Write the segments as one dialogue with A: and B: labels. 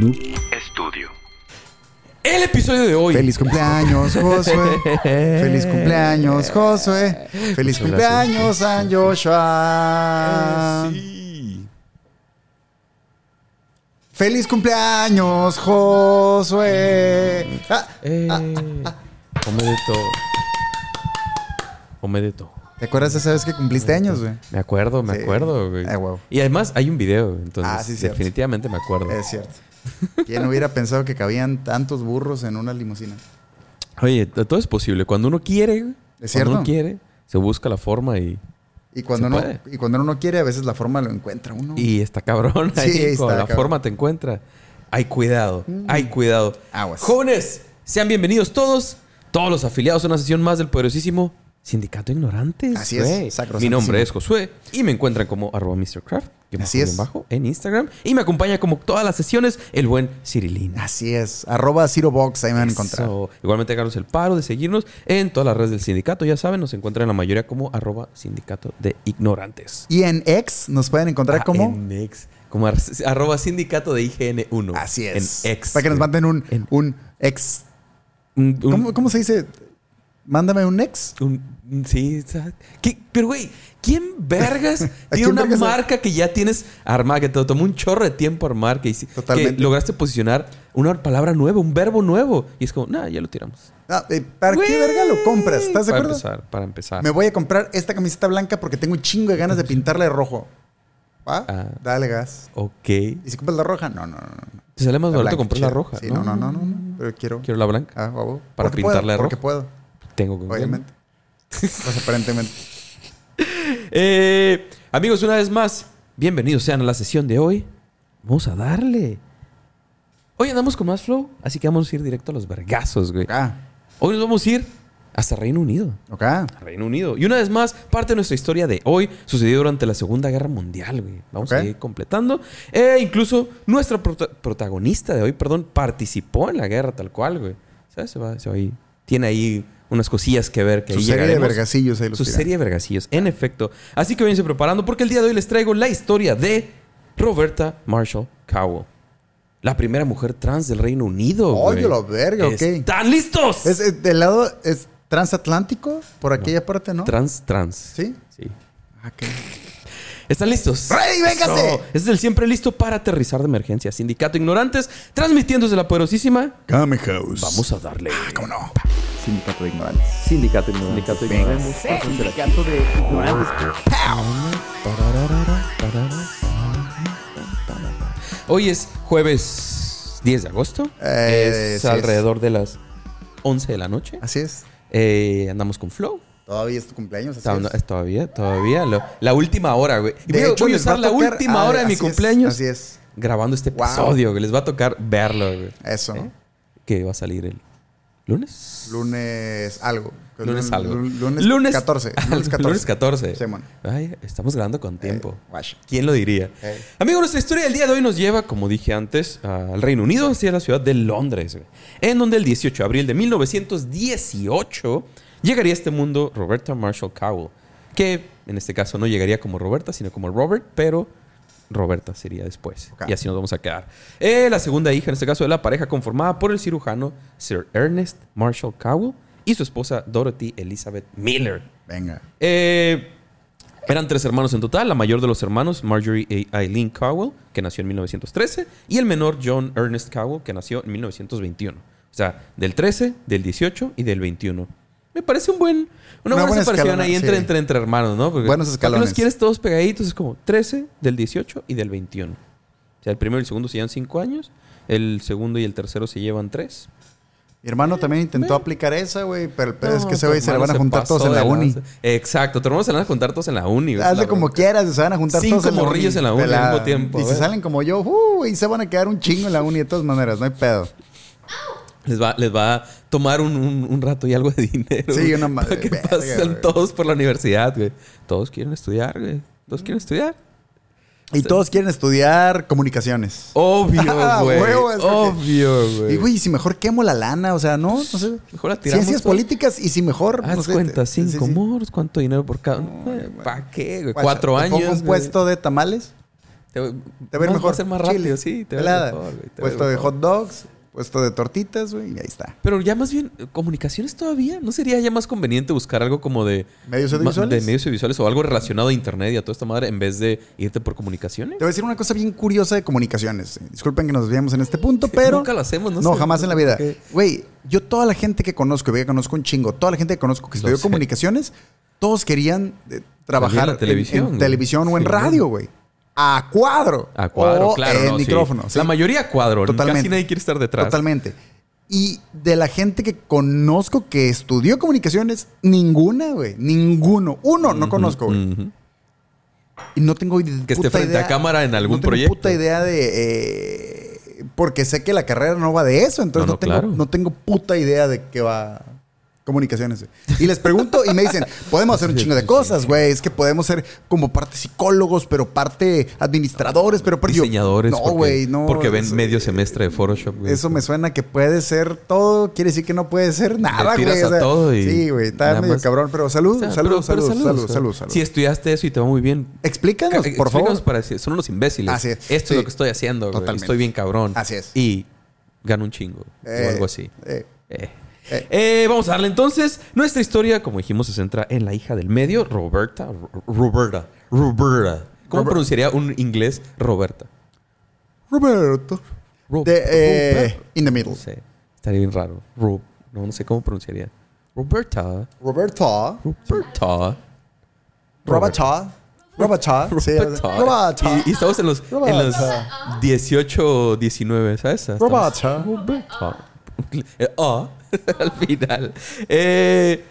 A: Noob Estudio.
B: El episodio de hoy.
C: Feliz cumpleaños, Josué. Feliz cumpleaños, Josué. Feliz
B: Muchas
C: cumpleaños, San Joshua.
B: Sí.
C: Feliz cumpleaños, Josué. Ah,
B: Eh, come de todo. Come de todo.
C: ¿Te acuerdas de esa vez que cumpliste años, güey?
B: Me acuerdo, me
C: Sí.
B: acuerdo, güey.
C: Ah, huevo.
B: Y además hay un video, entonces
C: Ah, sí,
B: definitivamente me acuerdo.
C: Es cierto. ¿Quién hubiera pensado que cabían tantos burros en una limusina?
B: Oye, todo es posible. Cuando uno quiere,
C: Es
B: cuando uno quiere, se busca la forma y,
C: Y cuando, uno,
B: puede.
C: y cuando uno no quiere, a veces la forma lo encuentra uno.
B: y está cabrón.
C: Sí,
B: ahí,
C: está
B: cuando la
C: cabrón.
B: forma te encuentra. Hay cuidado, hay cuidado.
C: Aguas.
B: Jóvenes, sean bienvenidos todos, todos los afiliados a una sesión más del poderosísimo Sindicato Ignorantes.
C: Así es.
B: Mi nombre es Josué y me encuentran como arroba MrCraft, que
C: Así es.
B: bajo, en Instagram. Y me acompaña como todas las sesiones el buen Cirilín.
C: Así es. Arroba Zero Box, ahí me van a encontrar.
B: Igualmente háganos el paro de seguirnos en todas las redes del sindicato. Ya saben, nos encuentran en la mayoría como arroba sindicato de ignorantes.
C: Y en X nos pueden encontrar
B: Ah,
C: como.
B: En X. Como ar- arroba sindicato de IGN1.
C: Así es.
B: En X.
C: Para que nos manden un,
B: En-
C: un ex.
B: Un- un-
C: ¿Cómo, cómo se dice? Mándame un ex.
B: un- sí. ¿Qué? Pero, güey, ¿quién vergas tiene una
C: vergas?
B: marca que ya tienes armada, que te tomó un chorro de tiempo armar, que, hici-
C: Totalmente.
B: que lograste posicionar una palabra nueva, un verbo nuevo? Y es como, nah, ya lo tiramos.
C: Ah, eh, ¿Para
B: Güey.
C: qué verga lo compras? ¿Estás de
B: Para
C: acuerdo?
B: empezar, para empezar.
C: Me voy a comprar esta camiseta blanca porque tengo un chingo de ganas de pintarla de rojo. ¿Va?
B: Ah.
C: Dale gas.
B: Ok.
C: ¿Y si compras la roja? No, no, no. no.
B: Te sale más
C: La
B: barato comprar la roja.
C: Sí, no, no, no, no. no, Pero quiero.
B: Quiero la blanca.
C: Ah, huevo.
B: Para pintarla de
C: puedo, Porque
B: rojo.
C: puedo,
B: Tengo que
C: obviamente. pues aparentemente.
B: Eh, amigos, una vez más, bienvenidos sean a la sesión de hoy. Vamos a darle. Hoy andamos con más flow, así que vamos a ir directo a los vergazos, güey. Hoy nos vamos a ir hasta Reino Unido. A Reino Unido. Y una vez más, parte de nuestra historia de hoy sucedió durante la Segunda Guerra Mundial, güey. Vamos
C: Ok.
B: a ir completando. E incluso nuestra prota- protagonista de hoy, perdón, participó en la guerra tal cual, güey. ¿Sabes? Se va, se va ahí. Tiene ahí unas cosillas que ver que
C: Su
B: ahí
C: serie de vergacillos ahí los
B: Su
C: tiran.
B: serie de vergacillos, en efecto. Así que váyanse preparando porque el día de hoy les traigo la historia de Roberta Marshall Cowell. La primera mujer trans del Reino Unido.
C: Oye, la verga, ok.
B: ¿Están listos?
C: ¿Es, es del lado es transatlántico? Por aquella parte, ¿no?
B: Trans, trans.
C: ¿Sí?
B: Sí.
C: Ah.
B: ¿Están listos?
C: ¡Ready, véngase!
B: Eso. Este es el siempre listo para aterrizar de emergencia. Sindicato Ignorantes, transmitiendo desde la poderosísima.
C: Game House.
B: Vamos a darle.
C: ¿Cómo no? Sindicato de ignorantes.
B: Sindicato
C: Venga.
B: Ignorantes.
C: Sindicato de ignorantes.
B: Hoy es jueves 10 de agosto.
C: Eh,
B: es
C: sí es.
B: alrededor de las 11 de la noche.
C: Así es.
B: Eh, andamos con Flow.
C: Todavía es tu cumpleaños. Así es.
B: todavía, todavía. lo- la última hora, güey. Y
C: De
B: voy,
C: hecho,
B: voy a usar la
C: tocar-
B: última
C: ah,
B: hora de mi
C: así es,
B: cumpleaños
C: así es.
B: grabando este
C: Wow.
B: episodio. Que les va a tocar verlo, güey.
C: Eso.
B: ¿Eh? Que va a salir el lunes.
C: Lunes algo.
B: Lunes algo.
C: Lunes, lunes 14. Lunes 14.
B: Lunes 14.
C: Simón.
B: Ay, estamos grabando con tiempo.
C: Eh, guacha.
B: ¿Quién lo diría?
C: Eh.
B: Amigo, nuestra historia del día de hoy nos lleva, como dije antes, al Reino Unido, hacia la ciudad de Londres, en donde el 18 de abril de 1918 llegaría a este mundo Roberta Marshall Cowell, que en este caso no llegaría como Roberta, sino como Robert, pero Roberta sería después. Y así nos vamos a quedar. Eh, la segunda hija, en este caso, de la pareja conformada por el cirujano Sir Ernest Marshall Cowell y su esposa Dorothy Elizabeth Miller.
C: Venga.
B: Eh, eran tres hermanos en total. La mayor de los hermanos, Marjorie A- Eileen Cowell, que nació en 1913, y el menor, John Ernest Cowell, que nació en 1921. O sea, del 13, del 18 y del 21. Me parece un buen, una,
C: Una
B: buena,
C: buena
B: separación
C: escalona,
B: ahí entre,
C: sí.
B: entre, entre hermanos, ¿no? Porque
C: Buenos
B: ¿para qué
C: escalones.
B: los quieres todos pegaditos? Es como 13, del 18 y del 21. O sea, el primero y el segundo se llevan 5 años. El segundo y el tercero se llevan 3.
C: Mi hermano también intentó aplicar esa, güey, pero el pedo es que ese güey se
B: hermano
C: van a juntar todos en la uni.
B: Exacto, tu hermano se le van a juntar todos en la uni. güey,
C: Hazle
B: la
C: como quieras, se van a juntar
B: Cinco
C: todos en la uni.
B: morrillos en la uni al mismo tiempo,
C: Y si
B: ver.
C: salen como yo, uh, y se van a quedar un chingo en la uni de todas maneras, no hay pedo.
B: Les va, les va a tomar un, un- un rato y algo de dinero.
C: Sí, una madre,
B: Para que
C: verga,
B: pasen
C: güey.
B: todos por la universidad, güey. Todos quieren estudiar, güey. Todos quieren estudiar.
C: Y todos quieren estudiar comunicaciones.
B: Obvio,
C: Ah,
B: güey. Obvio, güey.
C: Y güey, y si mejor quemo la lana, o sea, no, no sé.
B: Mejor la tiramos
C: Ciencias
B: todo.
C: políticas y si mejor.
B: Haz
C: no sé,
B: cuenta,
C: sí, sí,
B: cinco
C: sí.
B: moros, cuánto dinero por cada. ¿Para qué, güey? Cuatro
C: ¿te
B: años.
C: pongo un puesto de tamales?
B: Te,
C: Te ir
B: va-
C: mejor.
B: Va a ser más
C: Chile,
B: rápido, sí. Te
C: pelada.
B: mejor, güey,
C: Puesto de
B: mejor.
C: hot dogs, puesto de tortitas, güey, y ahí está.
B: Pero ya más bien, ¿comunicaciones todavía? ¿No sería ya más conveniente buscar algo como de...
C: ¿Medios audiovisuales?
B: De medios audiovisuales o algo relacionado a internet y a toda esta madre en vez de irte por comunicaciones?
C: Te voy a decir una cosa bien curiosa de comunicaciones. Disculpen que nos desviamos en este punto, pero.
B: Nunca lo hacemos, no
C: No,
B: sé,
C: jamás
B: no
C: en la vida.
B: qué.
C: Güey, yo toda la gente que conozco, que conozco un chingo, toda la gente que conozco que estudió comunicaciones, todos querían eh, trabajar
B: televisión,
C: en,
B: güey.
C: televisión o en
B: Sí,
C: radio, güey. A cuadro.
B: A cuadro,
C: o
B: claro. No, sí.
C: micrófono. sí.
B: La mayoría a cuadro.
C: Totalmente.
B: Casi nadie quiere estar detrás.
C: Totalmente. Y de la gente que conozco que estudió comunicaciones, ninguna, güey. Ninguno. Uno no conozco, güey. Y no tengo id-
B: Que esté frente a
C: idea-
B: cámara en algún
C: no tengo
B: proyecto.
C: puta idea de... eh, porque sé que la carrera no va de eso. Entonces
B: No,
C: no,
B: no,
C: tengo,
B: claro.
C: no tengo puta idea de qué va comunicaciones. Y les pregunto y me dicen, podemos hacer un chingo de cosas, güey. Es que podemos ser como parte psicólogos, pero parte administradores, pero parte... yo,
B: Diseñadores.
C: no,
B: porque-
C: güey, no.
B: Porque ven
C: eso-
B: medio semestre de Photoshop, güey.
C: Eso me suena que puede ser todo, quiere decir que no puede ser nada, güey. o sea,
B: todo y
C: sí, güey, está medio
B: más.
C: cabrón, pero salud,
B: O sea,
C: salud,
B: pero- pero
C: salud, salud, salud, salud.
B: Si estudiaste eso y te va muy bien.
C: Explícanos,
B: Ca-
C: por
B: explícanos
C: favor.
B: para son unos imbéciles.
C: Así es,
B: Esto es lo que estoy haciendo, güey. Estoy bien cabrón.
C: Así es.
B: Y gano un chingo.
C: Eh,
B: o algo así.
C: eh,
B: Eh.
C: Eh.
B: Eh, vamos a darle entonces. Nuestra historia, como dijimos, se centra en la hija del medio, Roberta. Ro- Roberta. Roberta. ¿Cómo
C: Robert-
B: pronunciaría un inglés Roberta?
C: Roberto.
B: Ro-
C: De, eh,
B: Roberta.
C: in the middle.
B: No sé. Estaría bien raro. Ro- no, no sé cómo pronunciaría. Roberta.
C: Roberto.
B: Roberta.
C: Roberta. Roberta. Sí,
B: Roberta.
C: Roberta.
B: Y, y estamos en los, en los
C: Roberta.
B: 18, 19, ¿sabes?
C: Roberta.
B: Roberta. Eh, ah, al final. Eh,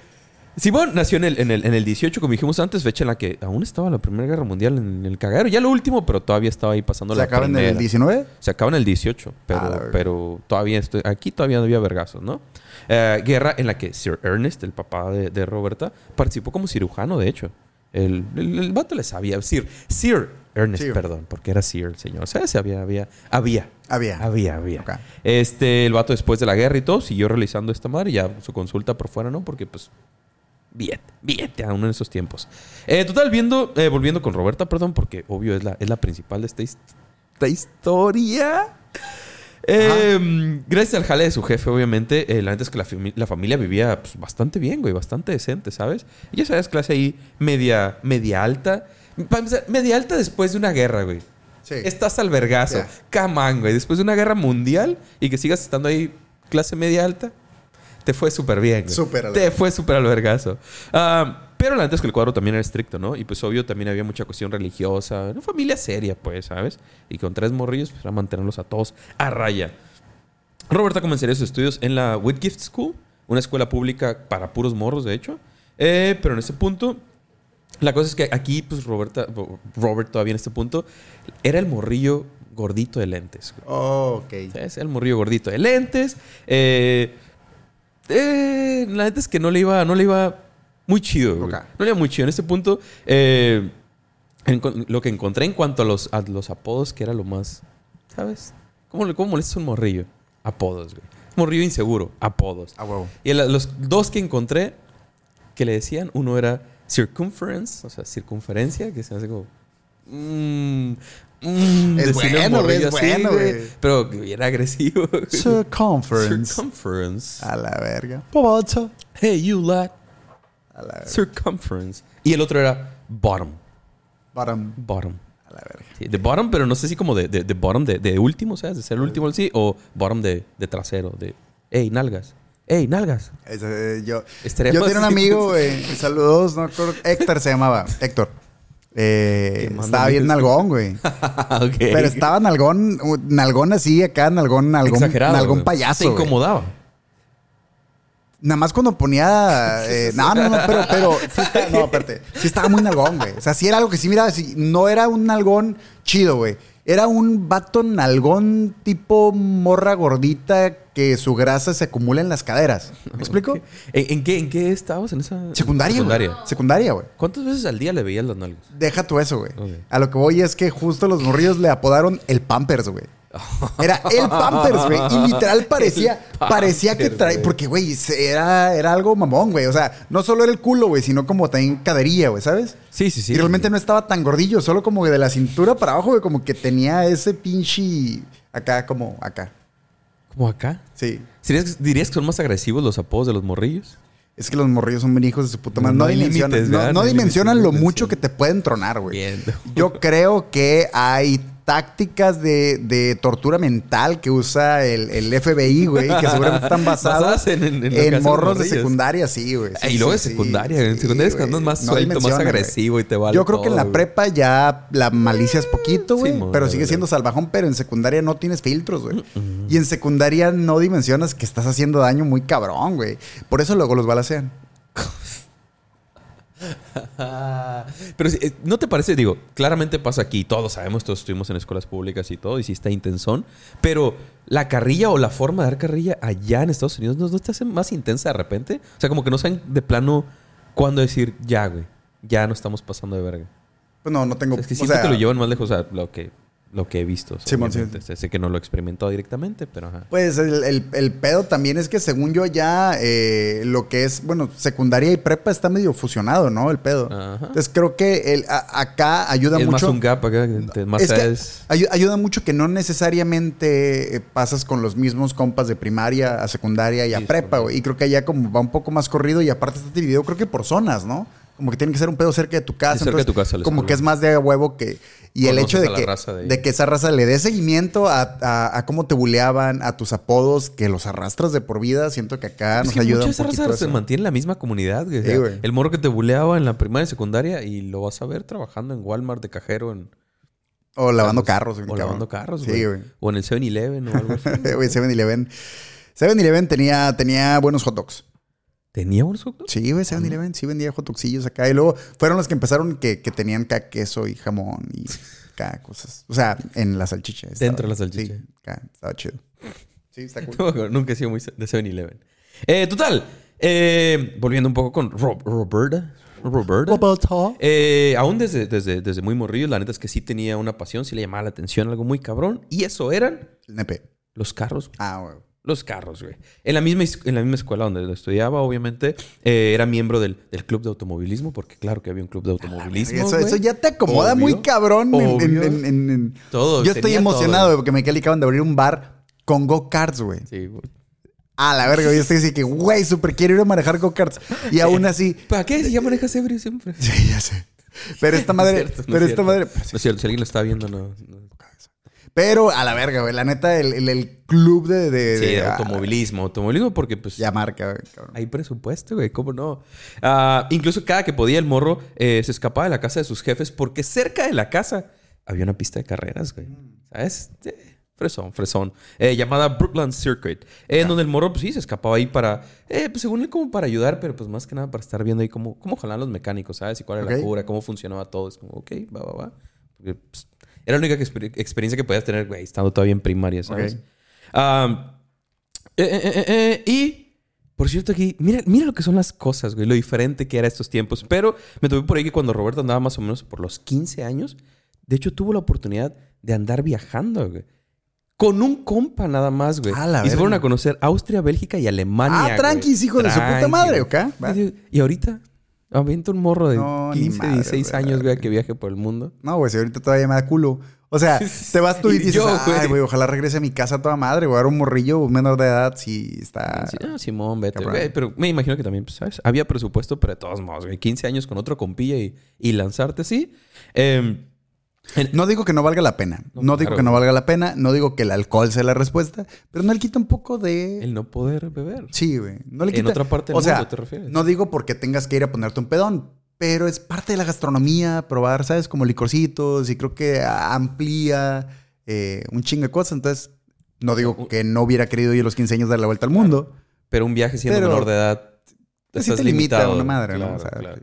B: Simón nació en el, en, el, en el 18, como dijimos antes, fecha en la que aún estaba la Primera Guerra Mundial en el cagadero. Ya lo último, pero todavía estaba ahí pasando
C: ¿Se
B: la
C: acaba en el 19?
B: Se acaba en el 18, pero,
C: Ah,
B: pero todavía estoy, aquí todavía no había vergazos, ¿no? Eh, guerra en la que Sir Ernest, el papá de, de Roberta, participó como cirujano, de hecho. El, el, el vato le sabía. Sir, Sir Ernest, perdón, porque era Sir el señor. ¿Sabes? Había, había, había.
C: Había.
B: Había, había. Este, el vato después de la guerra y todo, siguió realizando esta madre y ya su consulta por fuera, ¿no? Porque pues Billete, billete aún en esos tiempos. Eh, total, viendo, eh, volviendo con Roberta, perdón, porque obvio es la, es la principal de esta, esta historia. Eh, gracias al jale de su jefe, obviamente, eh, la neta es que la, la familia vivía pues, bastante bien, güey, bastante decente, ¿sabes? Y ya sabes, clase ahí media, media alta. Para empezar, media alta después de una guerra, güey.
C: Sí.
B: Estás al vergazo.
C: Ya.
B: Camán, güey. Después de una guerra mundial y que sigas estando ahí clase media alta, te fue súper bien. güey.
C: Súper al
B: Te fue súper al vergazo. Ah, pero la neta es que el cuadro también era estricto, ¿no? Y pues obvio también había mucha cuestión religiosa. Una familia seria, pues, ¿sabes? Y con tres morrillos, pues era mantenerlos a todos a raya. Roberta comenzaría sus estudios en la Whitgift School, una escuela pública para puros morros, de hecho. Eh, pero en ese punto, la cosa es que aquí, pues Roberta, Robert todavía en este punto, era el morrillo gordito de lentes. güey.
C: Oh, ok.
B: ¿Sabes? El morrillo gordito de lentes. Eh, eh, la neta es que no le iba, no le iba muy chido. güey. No le iba muy chido. En este punto, eh, en- lo que encontré en cuanto a los, a los apodos, que era lo más. ¿Sabes? ¿Cómo, cómo molesta un morrillo? Apodos, güey. Morrillo inseguro. Apodos.
C: A huevo.
B: Y el- los dos que encontré que le decían, uno era circumference, o sea, circunferencia, que se hace como. mm, mm,
C: Es bueno, es
B: así,
C: bueno,
B: güey. Pero bien agresivo. güey.
C: Circumference.
B: Circumference.
C: A la verga. Pobocho.
B: Hey, you lad.
C: A la verga.
B: Circumference. Y el otro era bottom.
C: Bottom.
B: Bottom.
C: A la verga.
B: Sí, de bottom, pero no sé si como de, de, de bottom de, de último, ¿sabes? De ser el último así, o bottom de, de trasero, de. Hey, nalgas. Hey, nalgas.
C: Eh, yo yo tenía un amigo, güey. Saludos, no recuerdo. Héctor se llamaba. Héctor. Eh, estaba bien nalgón, güey. Pero estaba nalgón, nalgón así, acá, nalgón, nalgón,
B: Exagerado.
C: nalgón payaso. Güey.
B: incomodaba.
C: Nada más cuando ponía. eh, no, no, no, pero, pero sí está- no, espérate. Sí estaba muy nalgón, güey. O sea, sí era algo que sí miraba. sí, no era un nalgón chido, güey. Era un vato nalgón tipo morra gordita que su grasa se acumula en las caderas. ¿Me explico?
B: ¿En, en qué, ¿En qué estabas en esa?
C: Secundaria, güey.
B: Secundaria.
C: Secundaria, güey.
B: ¿Cuántas veces al día le veías las nalgas?
C: Deja tú eso, güey. A lo que voy es que justo los morrillos le apodaron el Pampers, güey. Era el Pampers, güey. Y literal parecía, parecía que traía. Porque, güey, era, era algo mamón, güey. O sea, no solo era el culo, güey, sino como también cadería, güey, ¿sabes?
B: Sí, sí, sí.
C: y realmente no estaba tan gordillo, solo como de la cintura para abajo, güey, como que tenía ese pinche. Acá, como acá.
B: Como acá.
C: Sí.
B: ¿Dirías, dirías que son más agresivos los apodos de los morrillos?
C: Es que los morrillos son bien hijos de su puta madre.
B: No
C: dimensionan, lo mucho que te pueden tronar, güey. Yo creo que hay tácticas de, de tortura mental que usa el, el FBI, güey, que seguramente están basadas
B: Basadas en- en- en
C: en morros de secundaria, sí, güey. Sí,
B: y luego
C: sí,
B: de
C: sí,
B: secundaria. en
C: sí,
B: secundaria es cuando andas más
C: No
B: suelto, más
C: güey.
B: agresivo y te vale
C: Yo creo que en la prepa ya la malicia es poquito, güey, pero sigue siendo salvajón, pero en secundaria no tienes filtros, güey. Y en secundaria no dimensionas que estás haciendo daño muy cabrón, güey. Por eso luego los balacean.
B: Pero eh, ¿no te parece? Digo, claramente pasa aquí. Todos sabemos, todos estuvimos en escuelas públicas y todo, y sí está intensón. Pero la carrilla o la forma de dar carrilla allá en Estados Unidos, ¿no, no te hace más intensa de repente? O sea, como que no saben de plano cuándo decir, ya, güey, ya no estamos pasando de verga.
C: Pues no, no tengo...
B: O sea, es que
C: o
B: siento
C: sea,
B: que lo llevan más lejos a lo que, lo que he visto.
C: Simón, sí.
B: obviamente. Sé que no lo he experimentado directamente, pero ajá.
C: Pues el, el- el pedo también es que según yo ya eh, lo que es, bueno, secundaria y prepa está medio fusionado, ¿no? El pedo.
B: Ajá.
C: Entonces creo que el, a- acá ayuda
B: es más
C: mucho...
B: un gap acá, más
C: es que ayuda mucho que no necesariamente eh, pasas con los mismos compas de primaria a secundaria y a
B: Sí,
C: prepa, güey. Y creo que allá como va un poco más corrido y aparte está dividido creo que por zonas, ¿no? Como que tiene que ser un pedo cerca de tu casa.
B: Sí, cerca de tu
C: entonces,
B: casa, les
C: Como que es más de huevo que... Y el
B: Conoces
C: hecho de que,
B: de
C: de que esa raza le dé seguimiento a, a- a cómo te buleaban, a tus apodos, que los arrastras de por vida, siento que acá
B: Es
C: nos
B: que
C: ayuda un
B: mucha esa
C: poquito
B: raza se
C: eso.
B: mantiene en la misma comunidad. O
C: Sí,
B: sea, el morro que te buleaba en la primaria y secundaria y lo vas a ver trabajando en Walmart de cajero en,
C: O lavando carros.
B: o
C: cabrón.
B: lavando carros,
C: Sí,
B: güey.
C: güey.
B: O en el 7-Eleven o algo así.
C: Güey, 7-Eleven. 7-Eleven tenía, tenía buenos hot dogs.
B: ¿Tenía unos hot dogs?
C: Sí, güey, 7-Eleven sí vendía hot dogsillos acá. Y luego fueron los que empezaron que, que tenían acá queso y jamón y acá cosas. O sea, en la salchicha. estaba-
B: Dentro de la salchicha.
C: Sí, acá, estaba chido. Sí, está cool.
B: No Nunca he sido muy de 7-Eleven. Eh, total. eh, volviendo un poco con Rob- Roberta. Roberta. Eh, aún desde, desde, desde muy morrillo, la neta es que sí tenía una pasión, sí le llamaba la atención algo muy cabrón. Y eso eran
C: El nepe.
B: los carros.
C: Ah, güey.
B: Los carros, güey. En la misma, is- en la misma escuela donde lo estudiaba, obviamente, eh, era miembro del, del club de automovilismo, porque claro que había un club de automovilismo.
C: Eso, eso ya te acomoda
B: Obvio.
C: muy cabrón. en- en-
B: Obvio.
C: en- en- en-
B: Todo,
C: Yo estoy
B: todo,
C: emocionado
B: güey,
C: porque me quedé acaban de abrir un bar con go-karts, güey.
B: Sí, güey.
C: A la verga, yo estoy así que, güey, súper quiero ir a manejar go-karts. Y aún así,
B: ¿Para qué? Si ya manejas ebrio siempre.
C: sí, ya sé. Pero esta
B: No es
C: madre,
B: no
C: pero
B: es
C: esta
B: cierto.
C: madre,
B: No es cierto, si alguien lo está viendo, no. no.
C: Pero a la verga, güey. La neta, el, el- el club de, de,
B: Sí,
C: de-
B: automovilismo. Automovilismo porque, pues.
C: Ya marca, güey.
B: Hay presupuesto, güey, ¿cómo no? Ah, incluso cada que podía el morro eh, se escapaba de la casa de sus jefes porque cerca de la casa había una pista de carreras, güey. ¿Sabes? Sí, Fresón, fresón. Eh, llamada Brookland Circuit. eh, En donde el morro, pues sí, se escapaba ahí para, eh, pues según él, como para ayudar, pero pues más que nada para estar viendo ahí cómo, cómo jalaban los mecánicos, ¿sabes? Y cuál era la cura, cómo funcionaba todo. Es como, ok, va, va, va. Porque, pues, era la única exper- experiencia que podías tener, güey, estando todavía en primaria, ¿sabes?
C: Ok.
B: Ah, eh, eh, y, por cierto, aquí, mira, mira lo que son las cosas, güey, lo diferente que era estos tiempos. Pero me tuve por ahí que cuando Roberto andaba más o menos por los 15 años, de hecho tuvo la oportunidad de andar viajando, güey. Con un compa nada más, güey.
C: A la
B: y se fueron a conocer Austria, Bélgica y Alemania.
C: Ah, tranquis, hijo de su puta madre. ¿ok?
B: Y, y ahorita, avienta un morro de
C: No, ni
B: 15,
C: madre,
B: 16
C: güey.
B: años, güey, que viaje por el mundo.
C: No, güey, si ahorita todavía me da culo. O sea, te vas tú y
B: Y
C: dices,
B: yo,
C: ay,
B: güey.
C: ojalá regrese a mi casa a toda madre, güey. Ahora un morrillo menor de edad, sí está.
B: Sí, ah, Simón, vete,
C: cabrón.
B: güey. Pero me imagino que también, pues, ¿sabes? Había presupuesto, pero de todos modos, güey. 15 años con otro compilla y, y lanzarte así. Eh,
C: No digo que no valga la pena.
B: No,
C: No, digo
B: claro,
C: que no valga la pena. No digo que el alcohol sea la respuesta. Pero no le quita un poco de.
B: el no poder beber.
C: Sí, güey. No le
B: En
C: quita.
B: otra parte del
C: o sea,
B: mundo, ¿te refieres?
C: No digo porque tengas que ir a ponerte un pedón. Pero es parte de la gastronomía, probar, ¿sabes? Como licorcitos. Y creo que amplía eh, un chingo de cosas. Entonces, no digo que no hubiera querido ir a los 15 años dar la vuelta al mundo.
B: Pero un viaje siendo
C: Pero-
B: menor de edad.
C: Pues sí
B: estás
C: te limita
B: limitado.
C: una madre, ¿no? O sea,
B: claro.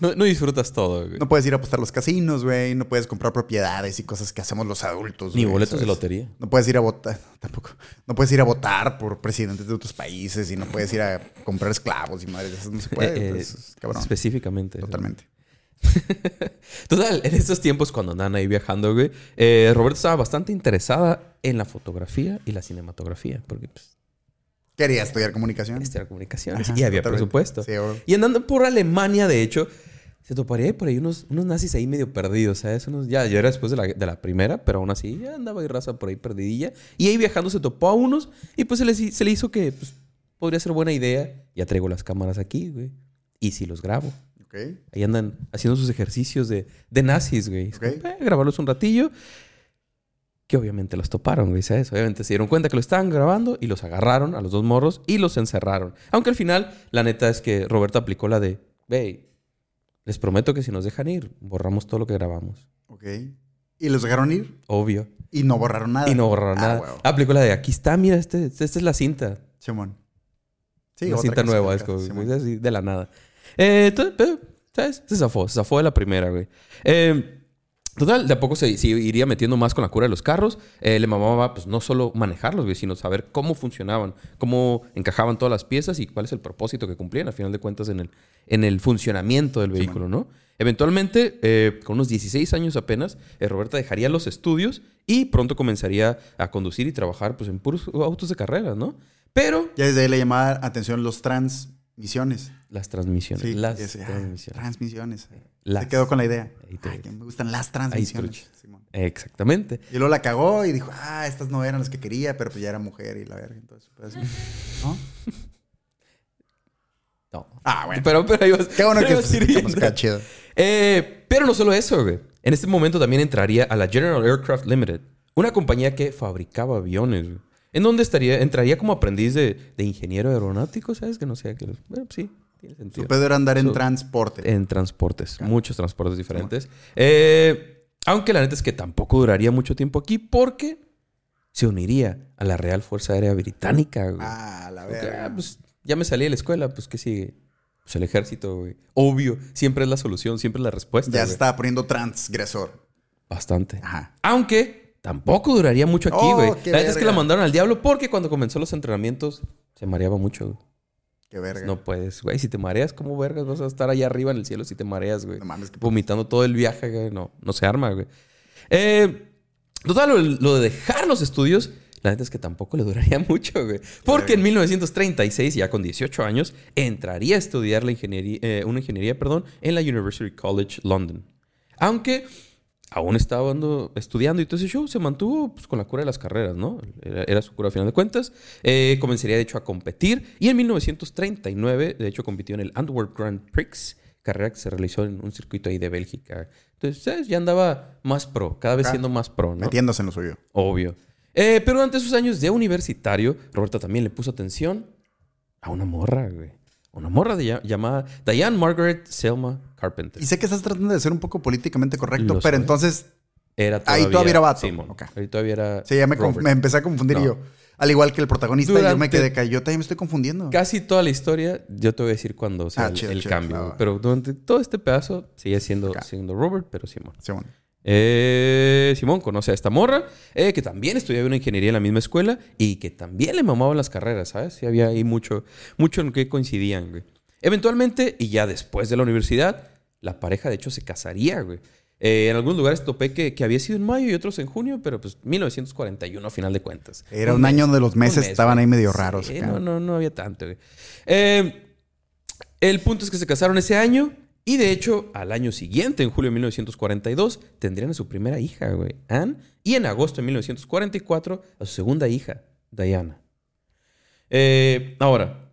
B: No, no disfrutas todo, güey.
C: No puedes ir a apostar a los casinos, güey. No puedes comprar propiedades y cosas que hacemos los adultos.
B: Ni
C: güey,
B: boletos de lotería.
C: No puedes ir a votar, tampoco. No puedes ir a votar por presidentes de otros países y no puedes ir a comprar esclavos y madres. esas no se puede.
B: Eh,
C: pues, es cabrón.
B: Específicamente.
C: Totalmente.
B: Total, en estos tiempos cuando andaban ahí viajando, güey, eh, Roberto estaba bastante interesada en la fotografía y la cinematografía, porque pues,
C: Quería estudiar comunicación.
B: estudiar comunicaciones
C: Ajá,
B: y había
C: totalmente.
B: presupuesto.
C: Sí.
B: Y andando por Alemania, de hecho, se toparía por ahí unos, unos nazis ahí medio perdidos, ¿sabes? Unos, ya, ya era después de la, de la primera, pero aún así ya andaba ahí raza por ahí perdidilla. Y ahí viajando se topó a unos y pues se le, se le hizo que pues, podría ser buena idea. Ya traigo las cámaras aquí, güey. Y si los grabo.
C: Ok.
B: Ahí andan haciendo sus ejercicios de, de nazis, güey. Es
C: Ok.
B: como, eh, grabarlos un ratillo. Que obviamente los toparon, güey, ¿sabes? Obviamente se dieron cuenta que lo estaban grabando y los agarraron a los dos morros y los encerraron. Aunque al final, la neta es que Roberto aplicó la de, ve, les prometo que si nos dejan ir, borramos todo lo que grabamos.
C: Ok. Y los dejaron ir
B: Obvio.
C: y no borraron nada.
B: Y no borraron
C: Ah,
B: nada. Aplicó la de, aquí está, mira, este, esta es la cinta.
C: Simón. Sí,
B: una cinta nueva, es como, güey, de la nada. Eh, entonces, ¿sabes? Se zafó, se zafó de la primera, güey. Eh, total, de a poco se, se iría metiendo más con la cura de los carros. Eh, le mamaba, pues, no solo manejarlos, sino saber cómo funcionaban, cómo encajaban todas las piezas y cuál es el propósito que cumplían, al final de cuentas, en el, en el funcionamiento del vehículo, ¿no? Eventualmente, eh, con unos 16 años apenas, eh, Roberta dejaría los estudios y pronto comenzaría a conducir y trabajar, pues, en puros autos de carrera, ¿no? Pero
C: Ya desde ahí le llamaba atención los transmisiones.
B: las transmisiones.
C: Sí,
B: las
C: ese, ah,
B: transmisiones.
C: transmisiones.
B: Las.
C: Se quedó con la idea. Ay, que me gustan las transmisiones. Simón.
B: Exactamente.
C: Y luego la cagó y dijo, ah, estas no eran las que quería, pero pues ya era mujer y la verga. Entonces, pues, ¿no?
B: No.
C: Ah, bueno.
B: Pero, pero vas-
C: Qué bueno que
B: hiriendo.
C: acá, chido.
B: Eh, pero no solo eso, güey. En este momento también entraría a la General Aircraft Limited, una compañía que fabricaba aviones, güey. En donde estaría, entraría como aprendiz de, de ingeniero aeronáutico, ¿sabes? Que no sé. Que, bueno, sí, tiene
C: Su
B: sentido.
C: pedo era andar en
B: Su-
C: transporte.
B: En transportes, muchos transportes diferentes. Eh, aunque la neta es que tampoco duraría mucho tiempo aquí porque se uniría a la Real Fuerza Aérea Británica, güey.
C: Ah, la verga.
B: ah, pues ya me salí de la escuela, pues ¿qué sigue? Pues el ejército, güey. Obvio, siempre es la solución, siempre es la respuesta.
C: ya
B: güey.
C: estaba poniendo transgresor.
B: Bastante.
C: Ajá.
B: Aunque tampoco duraría mucho aquí,
C: Oh,
B: güey.
C: qué
B: la verdad es que la mandaron al diablo porque cuando comenzó los entrenamientos se mareaba mucho. güey.
C: Qué verga.
B: No puedes, güey. Si te mareas, ¿cómo vergas vas a estar allá arriba en el cielo si te mareas, güey?
C: No mames, que
B: Vomitando todo el viaje, güey. No, no se arma, güey. Eh, total, lo, lo de dejar los estudios, la neta es que tampoco le duraría mucho, güey. Porque en 1936, ya con 18 años, entraría a estudiar la ingeniería, eh, una ingeniería, perdón, en la University College London. Aunque aún estaba ando- estudiando y todo ese show, se mantuvo pues, con la cura de las carreras, ¿no? Era, era su cura a final de cuentas. Eh, comenzaría, de hecho, a competir. Y en 1939, de hecho, compitió en el Antwerp Grand Prix, carrera que se realizó en un circuito ahí de Bélgica. Entonces, ¿sabes? Ya andaba más pro, cada vez siendo más pro, ¿no?
C: Metiéndose en lo suyo.
B: Obvio. Eh, pero durante sus años de universitario, Roberta también le puso atención a una morra, güey. Una morra de llamada Diane Margaret Selma Carpenter.
C: Y sé que estás tratando de ser un poco políticamente correcto, pero entonces
B: Era
C: Ahí todavía era vato.
B: Simón.
C: Ok.
B: Ahí todavía era.
C: sí, ya me, me empecé a confundir
B: No.
C: yo. Al igual que el protagonista, yo me
B: Durante-
C: quedé acá. Yo también me estoy confundiendo.
B: Casi toda la historia, yo te voy a decir cuando sea
C: Ah,
B: el,
C: chido,
B: el
C: chido,
B: cambio. Pero durante todo este pedazo sigue siendo,
C: Acá.
B: siendo Robert, pero Simón.
C: Sí, bueno.
B: Eh, Simón conoce a esta morra, eh, que también estudiaba una ingeniería en la misma escuela y que también le mamaban las carreras, ¿sabes? Sí, había ahí mucho, mucho en que coincidían, güey. Eventualmente, y ya después de la universidad, la pareja de hecho se casaría, güey. Eh, en algunos lugares topé que, que había sido en mayo y otros en junio, pero pues 1941 a final de cuentas.
C: Era un año donde los meses
B: mes,
C: estaban ahí medio
B: Sí,
C: raros. acá.
B: no, no, no había tanto, güey. Eh, el punto es que se casaron ese año y de hecho al año siguiente, en julio de 1942, tendrían a su primera hija, güey, Anne, y en agosto de 1944 a su segunda hija, Diana. Eh, ahora,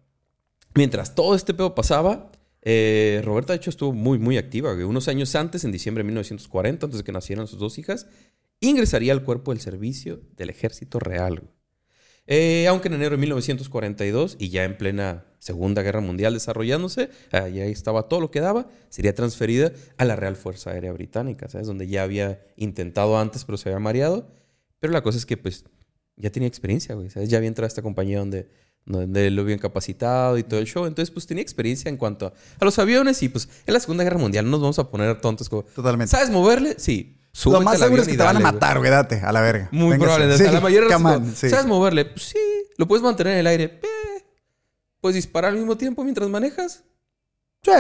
B: mientras todo este pedo pasaba, eh, Roberta de hecho estuvo muy, muy activa, güey. Unos años antes, en diciembre de 1940, antes de que nacieran sus dos hijas, ingresaría al cuerpo del servicio del ejército real. Eh, aunque en enero de 1942, y ya en plena Segunda Guerra Mundial desarrollándose, ah, ya estaba todo lo que daba, sería transferida a la Real Fuerza Aérea Británica, ¿sabes? Donde ya había intentado antes, pero se había mareado. Pero la cosa es que, pues, ya tenía experiencia, güey, ¿sabes? Ya había entrado a esta compañía donde, donde lo habían capacitado y todo el show. Entonces, pues, tenía experiencia en cuanto a, a los aviones y, pues, en la Segunda Guerra Mundial no nos vamos a poner tontos como...
C: Totalmente.
B: ¿Sabes moverle? Sí.
C: Lo
B: Súbete
C: más
B: al
C: seguro es que te van a matar, güey. Date, a la verga.
B: Muy
C: Véngase.
B: probable.
C: Sí,
B: la mayoría
C: on, sí.
B: ¿Sabes moverle? Pues sí. ¿Lo puedes mantener en el aire? Eh. ¿Puedes disparar al mismo tiempo mientras manejas?
C: Sí.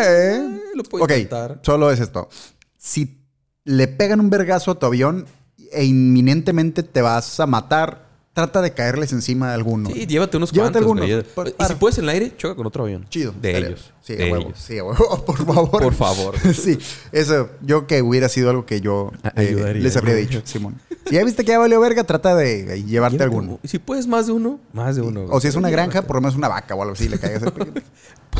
B: lo puede
C: ok,
B: intentar.
C: solo es esto. Si le pegan un vergazo a tu avión e inminentemente te vas a matar, trata de caerles encima de alguno.
B: Sí, llévate unos
C: Llévate
B: cuantos.
C: algunos.
B: Y si puedes en el aire, choca con otro avión.
C: Chido.
B: De ellos.
C: Sí,
B: de
C: a huevo.
B: ellos.
C: Sí, a huevo. Por favor.
B: Por favor.
C: sí, eso. Yo que hubiera sido algo que yo eh, les habría dicho, Simón. Si ya viste que ya valió verga, trata de, de llevarte
B: Llévate
C: alguno.
B: uno. Y si puedes más de uno, más de uno.
C: O si es una
B: Llévate.
C: granja, por lo menos una vaca o algo así, le caigas el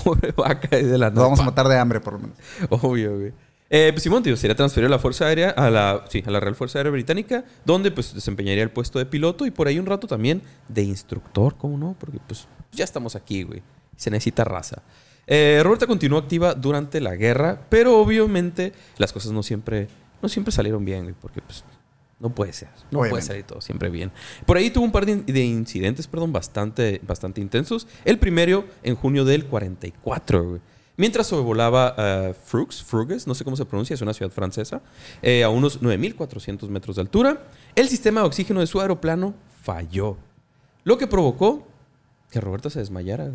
B: Pobre vaca de la
C: Nos vamos a matar de hambre, por lo menos.
B: Obvio, güey. Eh, pues Simón, tío, sería transferido a la Fuerza Aérea, a la, sí, a la Real Fuerza Aérea Británica, donde pues desempeñaría el puesto de piloto y por ahí un rato también de instructor, ¿cómo no? Porque pues ya estamos aquí, güey. Se necesita raza. Eh, Roberta continuó activa durante la guerra, pero obviamente las cosas no siempre, no siempre salieron bien, güey, porque pues no puede ser. No puede
C: Obviamente.
B: salir todo siempre bien. Por ahí tuvo un par de incidentes, perdón, bastante, bastante intensos. El primero en junio del 44, güey. Mientras sobrevolaba eh, Frux, Fruges, no sé cómo se pronuncia, es una ciudad francesa, eh, a unos 9.400 metros de altura, el sistema de oxígeno de su aeroplano falló. Lo que provocó que Roberta se desmayara.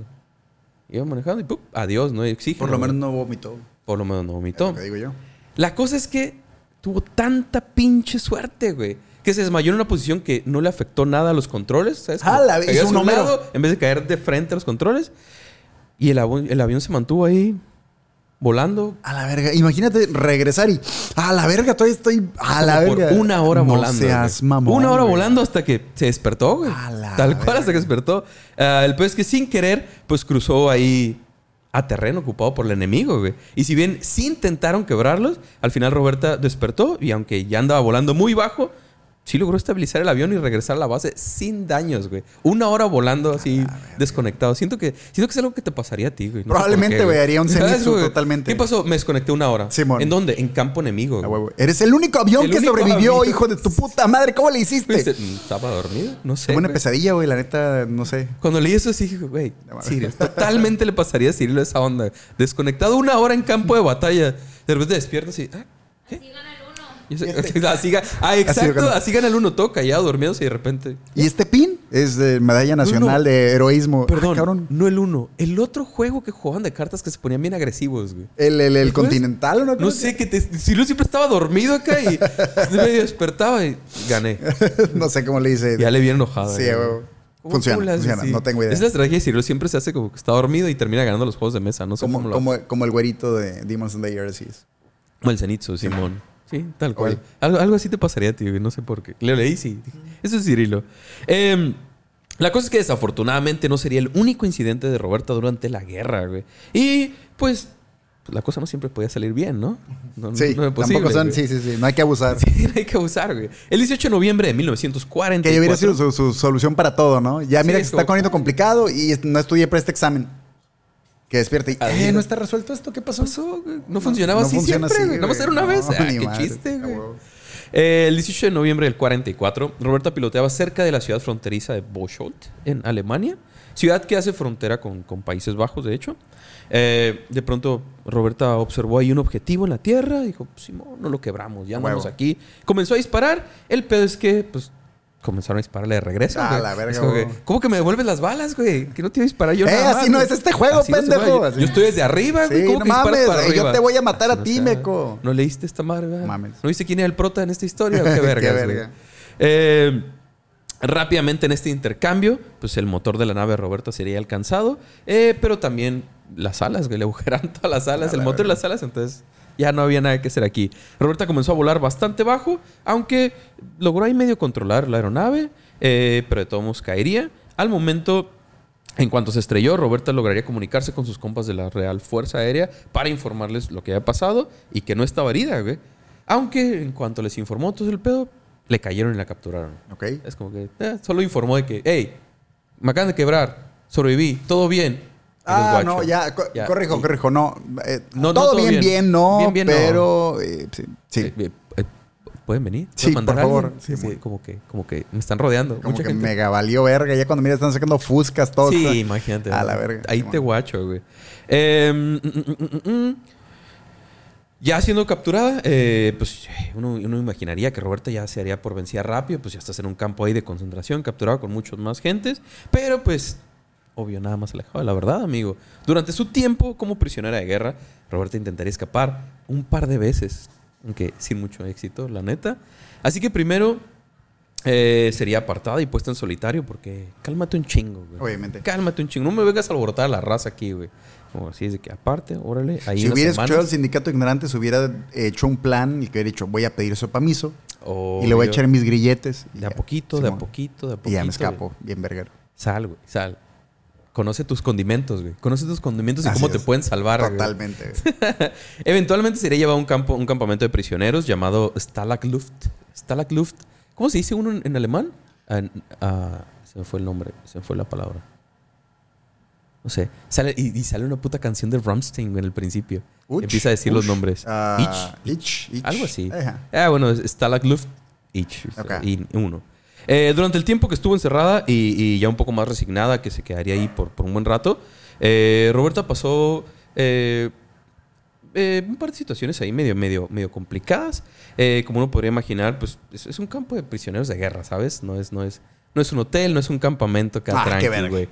B: Iba manejando y ¡pum! adiós, no hay oxígeno.
C: Por lo menos no vomitó.
B: Por lo menos no
C: Es
B: vomitó.
C: lo que digo yo.
B: La cosa es que tuvo tanta pinche suerte, güey. Que se desmayó en una posición que no le afectó nada a los controles. ¿sabes?
C: Ah, la-
B: hacia
C: un
B: lado en vez de caer de frente a los controles. Y el, avión- el avión se mantuvo ahí volando.
C: A la verga. Imagínate regresar y. A la verga, todavía estoy. A la
B: como
C: verga.
B: por una hora
C: no
B: volando.
C: Seas
B: güey.
C: mamón,
B: Una hora
C: güey.
B: volando hasta que se despertó, güey.
C: A la
B: Tal cual
C: verga.
B: hasta que despertó. Ah, el pez que sin querer, pues cruzó ahí a terreno ocupado por el enemigo, güey. Y si bien sí intentaron quebrarlos, al final Roberta despertó y aunque ya andaba volando muy bajo, sí logró estabilizar el avión y regresar a la base sin daños, güey. Una hora volando así desconectado. Siento que, siento que es algo que te pasaría a ti, güey. No
C: Probablemente, güey, haría un
B: ¿Sabes,
C: zenitsu
B: güey?
C: totalmente.
B: ¿Qué pasó? Me desconecté una hora.
C: Simón.
B: ¿En dónde? En campo enemigo.
C: A
B: güey.
C: huevo. Eres el único avión
B: El
C: que
B: único
C: sobrevivió,
B: avión.
C: hijo de tu puta madre. ¿Cómo le hiciste?
B: se- ¿Estaba dormido? No sé.
C: Fue una pesadilla, güey. La neta, no sé.
B: Cuando leí eso, sí dije, güey. Sirius, totalmente le pasaría a Cirilo esa onda. Desconectado una hora en campo de batalla. De repente despiertas y, ah, ¿qué? Ese-
C: Este-
B: así ah, exacto,
C: gana.
B: así gana el uno, todo callado, dormidos y de repente.
C: Y este pin es de Medalla Nacional
B: no.
C: de Heroísmo.
B: Perdón,
C: Ah, cabrón.
B: no el uno, el otro juego que jugaban de cartas que se ponían bien agresivos, güey.
C: El, el. Continental, ¿o ¿no?
B: No sé, que te, siempre estaba dormido acá y medio despertaba y gané.
C: no sé cómo le dice.
B: Ya le vi enojado.
C: Sí,
B: güey.
C: a huevo.
B: ¿Cómo-
C: Funciona, funciona. No tengo idea.
B: Es la estrategia de Cirilo, siempre se hace como que está dormido y termina ganando los juegos de mesa. No sé
C: como,
B: cómo lo
C: como, como el güerito de Demons and Slayer, así es.
B: Como el Zenitsu, Simón. Sí, tal cual.
C: Oye.
B: Algo, algo así te pasaría a ti. No sé por qué. Le leí, sí. Eso es Cirilo. Em, la cosa es que desafortunadamente no sería el único incidente de Roberta durante la guerra, güey. Y pues la cosa no siempre podía salir bien, ¿no? No,
C: Sí,
B: no es posible,
C: tampoco son.
B: güey.
C: Sí, sí, sí. No hay que abusar.
B: Sí, hay que abusar, güey. El 18 de noviembre de 1940.
C: Que hubiera sido su, su solución para todo, ¿no? Ya mira
B: Sí,
C: que se
B: como-
C: está poniendo complicado y no estudié para este examen. Que despierte y,
B: Adivina.
C: eh, ¿no está resuelto esto? ¿Qué pasó?
B: pasó, güey? No funcionaba
C: no
B: así
C: funciona
B: siempre, güey. Nada más era una vez. Ah, qué
C: madre.
B: chiste, güey. Eh, el 18 de noviembre del 44, Roberta piloteaba cerca de la ciudad fronteriza de Bocholt, en Alemania. Ciudad que hace frontera con, con Países Bajos, de hecho. Eh, de pronto, Roberta observó ahí un objetivo en la tierra. Dijo, pues, Simón, no lo quebramos, ya andamos aquí. Comenzó a disparar. El pedo es que, pues, comenzaron a dispararle de regreso.
C: Ah,
B: güey.
C: la verga,
B: como que. ¿Cómo que me devuelves las balas, güey? Que no te iba a disparar yo
C: Eh,
B: nada
C: así
B: más,
C: no
B: güey.
C: es este juego,
B: Así no se
C: pendejo.
B: juega. Yo, estoy desde arriba, güey. ¿Cómo
C: no
B: que
C: mames,
B: para
C: eh, yo
B: arriba?
C: te voy a matar a
B: Así
C: ti, meco.
B: ¿No leíste esta madre, güey?
C: Mames.
B: ¿No viste quién era el prota en esta historia? Qué verga.
C: verga.
B: Eh, rápidamente en este intercambio, pues el motor de la nave de Roberta sería alcanzado, eh, pero también las alas, güey, le agujeraron todas las alas, el
C: la
B: motor y las alas, entonces ya no había nada que hacer aquí. Roberta comenzó a volar bastante bajo, aunque logró ahí medio controlar la aeronave, eh, pero de todos modos caería. Al momento, en cuanto se estrelló, Roberta lograría comunicarse con sus compas de la Real Fuerza Aérea para informarles lo que había pasado y que no estaba herida, güey. Aunque en cuanto les informó todo el pedo, le cayeron y la capturaron.
C: Ok.
B: Es como que eh, solo informó de que, hey, me acaban de quebrar, sobreviví, todo bien.
C: Ah, no, ya, co-
B: Ya,
C: corrijo, corrijo, no. eh,
B: No,
C: todo,
B: todo
C: bien,
B: bien.
C: bien, no,
B: Bien, bien, no.
C: pero eh, sí, sí.
B: Eh, eh, ¿Pueden venir? ¿Pueden
C: Sí,
B: mandar
C: por favor.
B: Sí,
C: Sí,
B: como que, como que me están rodeando.
C: como
B: Mucha
C: que
B: gente.
C: mega valió verga. Ya cuando mira están sacando fuscas todos.
B: Sí, imagínate.
C: A la verga.
B: Ahí te guacho, güey. Eh, mm, mm, mm, mm, mm. Ya siendo capturada, eh, pues uno, uno imaginaría que Roberta ya se haría por vencida rápido, pues ya estás en un campo ahí de concentración, capturado con muchos más gentes, pero pues obvio, nada más alejado de la verdad, amigo. Durante su tiempo como prisionera de guerra, Roberta intentaría escapar un par de veces, aunque sin mucho éxito, la neta. Así que primero eh, sería apartada y puesta en solitario porque cálmate un chingo, güey.
C: Obviamente.
B: Cálmate un chingo. No me vengas a alborotar a la raza aquí, güey. Como así es de que aparte, órale, ahí
C: Si hubiera escuchado al sindicato de ignorantes, hubiera hecho un plan y que hubiera dicho, voy a pedir su permiso
B: o
C: y le voy a echar mis grilletes. y
B: De a poquito, de a poquito, de a poquito.
C: Y ya me
B: güey.
C: escapo, bien verguero.
B: Sal, güey, sal. Conoce tus condimentos, güey. Conoce tus condimentos y cómo te pueden salvar.
C: Totalmente. güey.
B: Eventualmente sería llevado a un, campo, un campamento de prisioneros llamado Stalagluft. Stalagluft. ¿Cómo se dice uno en, en alemán? Ah, ah, se me fue el nombre, se me fue la palabra. No sé. Sale, y, y sale una puta canción de Rammstein en el principio.
C: Uch,
B: Empieza a decir los nombres.
C: Ah,
B: Ich.
C: ich, ich.
B: Algo así.
C: Ajá.
B: Ah, bueno, Stalagluft Ich.
C: Ok.
B: Y uno. Eh, durante el tiempo que estuvo encerrada y, y ya un poco más resignada, que se quedaría ahí por, por un buen rato, eh, Roberta pasó eh, un par de situaciones ahí medio, medio, medio complicadas. Como uno podría imaginar, pues es, es un campo de prisioneros de guerra, ¿sabes? No es, no es, no es un hotel, no es un campamento acá
C: Ah,
B: güey.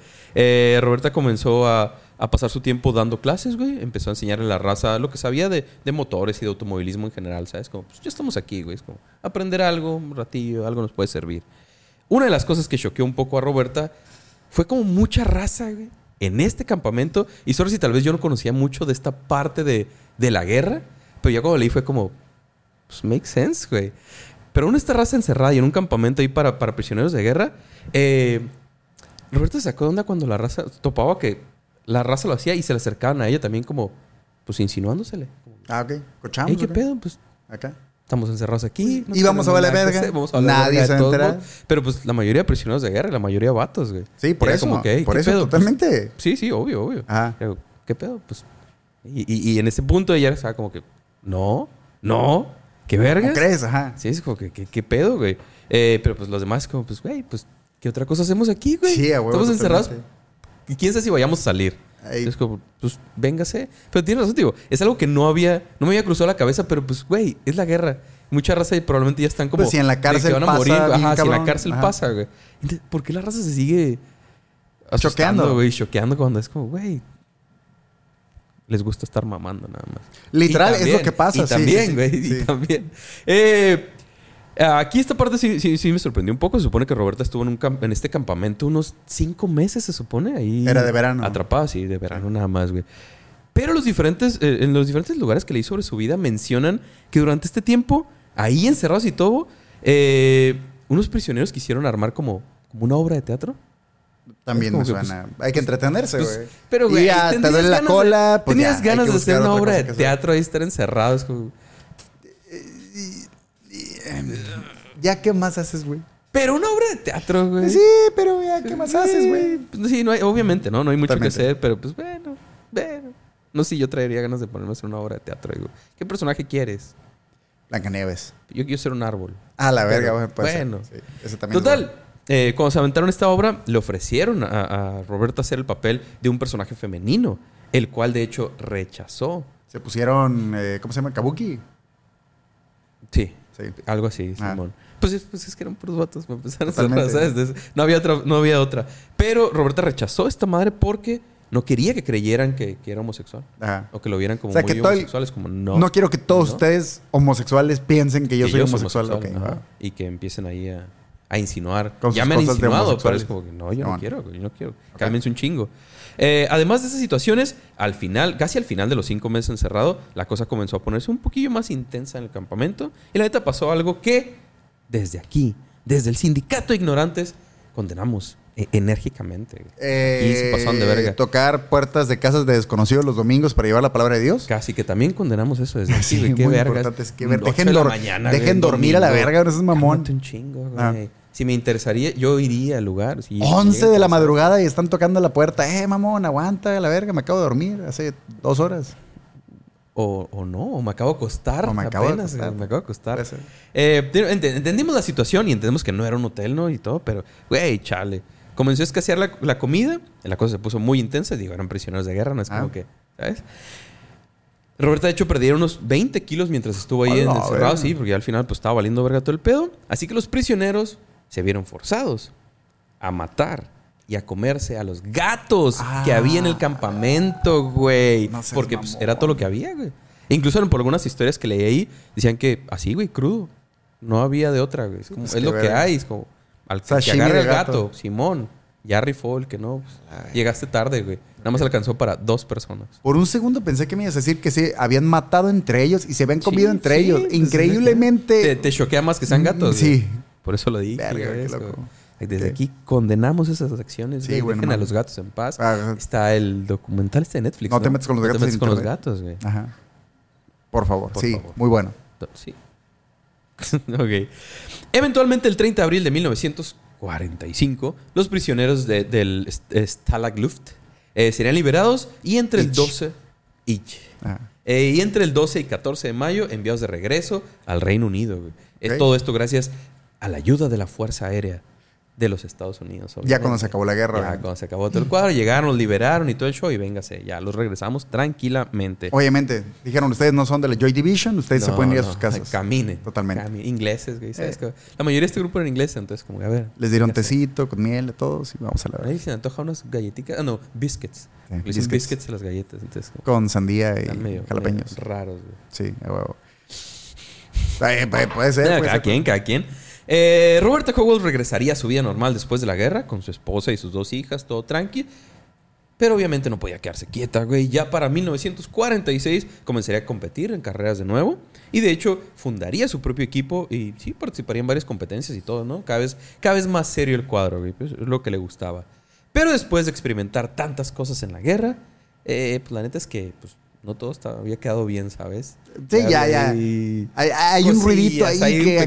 B: Roberta comenzó a, a pasar su tiempo dando clases, güey. Empezó a enseñarle a la raza lo que sabía de, de motores y de automovilismo en general, ¿sabes? Como, pues ya estamos aquí, güey. Es como aprender algo, un ratillo, algo nos puede servir. Una de las cosas que choqueó un poco a Roberta fue como mucha raza, güey. En este campamento. Y solo si tal vez yo no conocía mucho de esta parte de, de la guerra. Pero ya cuando leí fue como... Pues make sense, güey. Pero aún esta raza encerrada y en un campamento ahí para, para prisioneros de guerra. Eh, Roberta se sacó de onda cuando la raza topaba que la raza lo hacía y se le acercaban a ella también como... Pues insinuándosele.
C: Ah, ok. Cochamos.
B: "Ey, ¿qué pedo? Pues
C: Acá.
B: Estamos encerrados aquí.
C: Y vamos a
B: que
C: verga.
B: hacer, Vamos a valer
C: Nadie
B: verga de
C: se va a
B: todos
C: enterar.
B: modos. Pero pues la mayoría de prisioneros de guerra, y la mayoría vatos, güey.
C: Sí, por
B: Era
C: eso.
B: como que, "Ey,
C: por
B: ¿qué
C: eso,
B: pedo?" Pues,
C: totalmente.
B: sí, sí, obvio, obvio.
C: Ajá.
B: Pero, ¿Qué pedo? Pues. Y, y- y en ese punto ella estaba como que, no, no, ¿qué verga?
C: ¿Cómo crees? Ajá.
B: Sí, es como que, ¿qué, qué pedo, güey? Eh, pero pues los demás, como, pues, güey, pues, ¿qué otra cosa hacemos aquí, güey?
C: Sí, a huevo.
B: Estamos encerrados.
C: totalmente.
B: ¿Y quién sabe si vayamos a salir? Es como, pues, véngase. Pero tienes razón, digo, es algo que no había, no me había cruzado la cabeza, pero pues, güey, es la guerra. Mucha raza y probablemente ya están como.
C: Pues si en la cárcel
B: que van a
C: pasa
B: morir.
C: bien
B: si en la cárcel
C: Ajá.
B: pasa, güey. Entonces, ¿por qué la raza se sigue
C: Choqueando.
B: güey? Choqueando cuando es como, güey. Les gusta estar mamando nada más.
C: Literal, es lo que pasa.
B: Y
C: sí,
B: también,
C: sí, sí,
B: güey.
C: sí.
B: Y también. Eh, aquí esta parte sí, sí, sí me sorprendió un poco. Se supone que Roberta estuvo en, un camp- en este campamento unos cinco meses, se supone. Ahí
C: Era de verano.
B: Atrapada, sí, de verano nada más, güey. Pero los diferentes, eh, en los diferentes lugares que leí sobre su vida mencionan que durante este tiempo, ahí encerrados y todo, eh, unos prisioneros quisieron armar como, como una obra de teatro.
C: También
B: que, pues.
C: Hay que entretenerse,
B: Pues,
C: güey.
B: pero,
C: Y
B: güey,
C: te duele la
B: de-
C: cola, pues
B: tenías
C: ya,
B: ganas de hacer una obra de
C: que
B: teatro ahí, estar encerrados. como-
C: ¿Ya qué más haces, güey?
B: Pero una obra de teatro, güey.
C: Sí, pero ya qué más haces, güey.
B: Pues, sí, no hay- obviamente, ¿no? No hay mucho
C: Totalmente.
B: que hacer, pero pues bueno, bueno. No sé, yo traería ganas de ponerme a hacer una obra de teatro. ¿qué personaje quieres?
C: Blancanieves.
B: Yo quiero ser un árbol.
C: Ah, la verga, güey.
B: bueno.
C: Sí, también es
B: Total, eh, cuando se aventaron esta obra, le ofrecieron a, a Roberto hacer el papel de un personaje femenino, el cual de hecho rechazó.
C: Se pusieron, eh, ¿cómo se llama? Kabuki.
B: Sí,
C: Sí.
B: algo así,
C: Ah.
B: Simón. Pues es, pues es que eran puros vatos, para empezar. ¿sabes? No, había otra, no había otra. Pero Roberta rechazó esta madre porque no quería que creyeran que, que era homosexual.
C: Ajá.
B: O que lo vieran como
C: O sea,
B: muy
C: que el-
B: homosexuales, como no.
C: No, quiero que todos
B: No.
C: ustedes homosexuales piensen que yo
B: que
C: soy homosexual.
B: Y que empiecen ahí a, a insinuar.
C: Con
B: ya me han insinuado, pero es como que no, yo no quiero, yo no quiero. Cálmense un chingo. Eh, además de esas situaciones, al final, casi al final de los cinco meses encerrado, la cosa comenzó a ponerse un poquillo más intensa en el campamento. Y la neta pasó algo que, desde aquí, desde el sindicato de ignorantes, condenamos eh, enérgicamente.
C: Eh,
B: Aquí se pasaron de verga.
C: Tocar puertas de casas de desconocidos los domingos para llevar la palabra de Dios.
B: Casi que también condenamos eso desde
C: Sí,
B: güey. Qué
C: importante, es que ver- dejen
B: de la mañana,
C: dejen dormir a la verga, no seas mamón.
B: Cálmate un chingo, güey.
C: Ah.
B: Si me interesaría, yo iría al lugar. Si
C: 11
B: llega a
C: de la madrugada y están tocando la puerta. Eh, mamón, aguanta la verga, me acabo de dormir hace dos horas.
B: O, o no, o me acabo de acostar.
C: O me acabo de
B: apenas,
C: acostar.
B: güey, Me acabo de acostar. Eh, ent- entendimos la situación y entendemos que no era un hotel, ¿no? Y todo, pero, güey, chale. Comenzó a escasear la, la comida. La cosa se puso muy intensa. Digo, eran prisioneros de guerra, no es como
C: Ah.
B: que, ¿sabes? Roberta, de hecho, perdieron unos 20 kilos mientras estuvo ahí
C: A
B: en-
C: la
B: encerrado, sí, porque al final pues estaba valiendo verga todo el pedo. Así que los prisioneros se vieron forzados a matar y a comerse a los gatos que
C: Ah.
B: había en el campamento, güey.
C: No
B: Porque pues, era todo lo que había, güey. Incluso por algunas historias que leí ahí, decían que así, güey, crudo. No había de otra, güey. Es, como-
C: pues,
B: es
C: qué
B: lo que hay. Es como, al que
C: Sashimi
B: agarre
C: de
B: al gato,
C: gato.
B: Simón. Ya rifó el que no. pues, llegaste tarde, güey. Nada más alcanzó para dos personas.
C: Por un segundo pensé que me ibas a decir que se habbian matado entre ellos y se habían comido
B: Sí,
C: entre
B: sí,
C: ellos.
B: pues,
C: Increíblemente.
B: Te, te choquea más que sean gatos.
C: Mm, sí.
B: güey. Por eso lo dije.
C: Verga,
B: güey,
C: qué loco.
B: Desde aquí condenamos esas acciones.
C: Sí,
B: güey.
C: no
B: Dejen a los gatos en paz.
C: Ah,
B: Está el documental este de Netflix.
C: No te metas con los
B: No
C: gatos
B: te metas
C: en
B: con los gatos, güey.
C: Ajá. Por favor.
B: Por
C: sí,
B: favor.
C: muy bueno.
B: Sí. ok. Eventualmente, el 30 de abril de 1945, los prisioneros de- del St- Stalag Luft eh, serían liberados y entre el
C: Ich.
B: 12... Ich.
C: Ajá.
B: Eh, y entre el 12 y 14 de mayo, enviados de regreso al Reino Unido. güey. Eh,
C: Ok.
B: todo esto gracias a la ayuda de la Fuerza Aérea de los Estados Unidos.
C: Ya cuando se acabó la guerra.
B: Ya
C: güey.
B: cuando se acabó todo el cuadro, llegaron, los liberaron y todo el show y véngase, ya los regresamos tranquilamente.
C: Obviamente, dijeron, ustedes no son de la Joy Division, ustedes se
B: No,
C: pueden ir a
B: no,
C: sus casas.
B: Camine.
C: Totalmente.
B: Ingleses, güey. ¿sabes?
C: Eh.
B: La mayoría de este grupo era inglés, entonces como, a ver.
C: Les dieron tecito con miel todos y vamos a la
B: Ahí
C: vez.
B: se antoja unas galletitas. Ah, no, biscuits.
C: Sí, biscuits.
B: biscuits a las galletas. Entonces, como,
C: Con sandía y
B: medio,
C: jalapeños.
B: medio raros, güey.
C: Sí, a huevo. Eh, puede, ser. Puede
B: cada
C: ser.
B: quien, cada quien. Eh, Roberta Howell regresaría a su vida normal después de la guerra, con su esposa y sus dos hijas, todo tranqui. Pero obviamente no podía quedarse quieta, güey. Ya para 1946 comenzaría a competir en carreras de nuevo. Y de hecho, fundaría su propio equipo y sí, participaría en varias competencias y todo, ¿no? Cada vez, cada vez más serio el cuadro, güey. Pues, es lo que le gustaba. Pero después de experimentar tantas cosas en la guerra, eh, pues la neta es que pues, no todo estaba, había quedado bien, ¿sabes?
C: Sí, ya, ya. Hay, hay un ruidito ahí
B: hay
C: que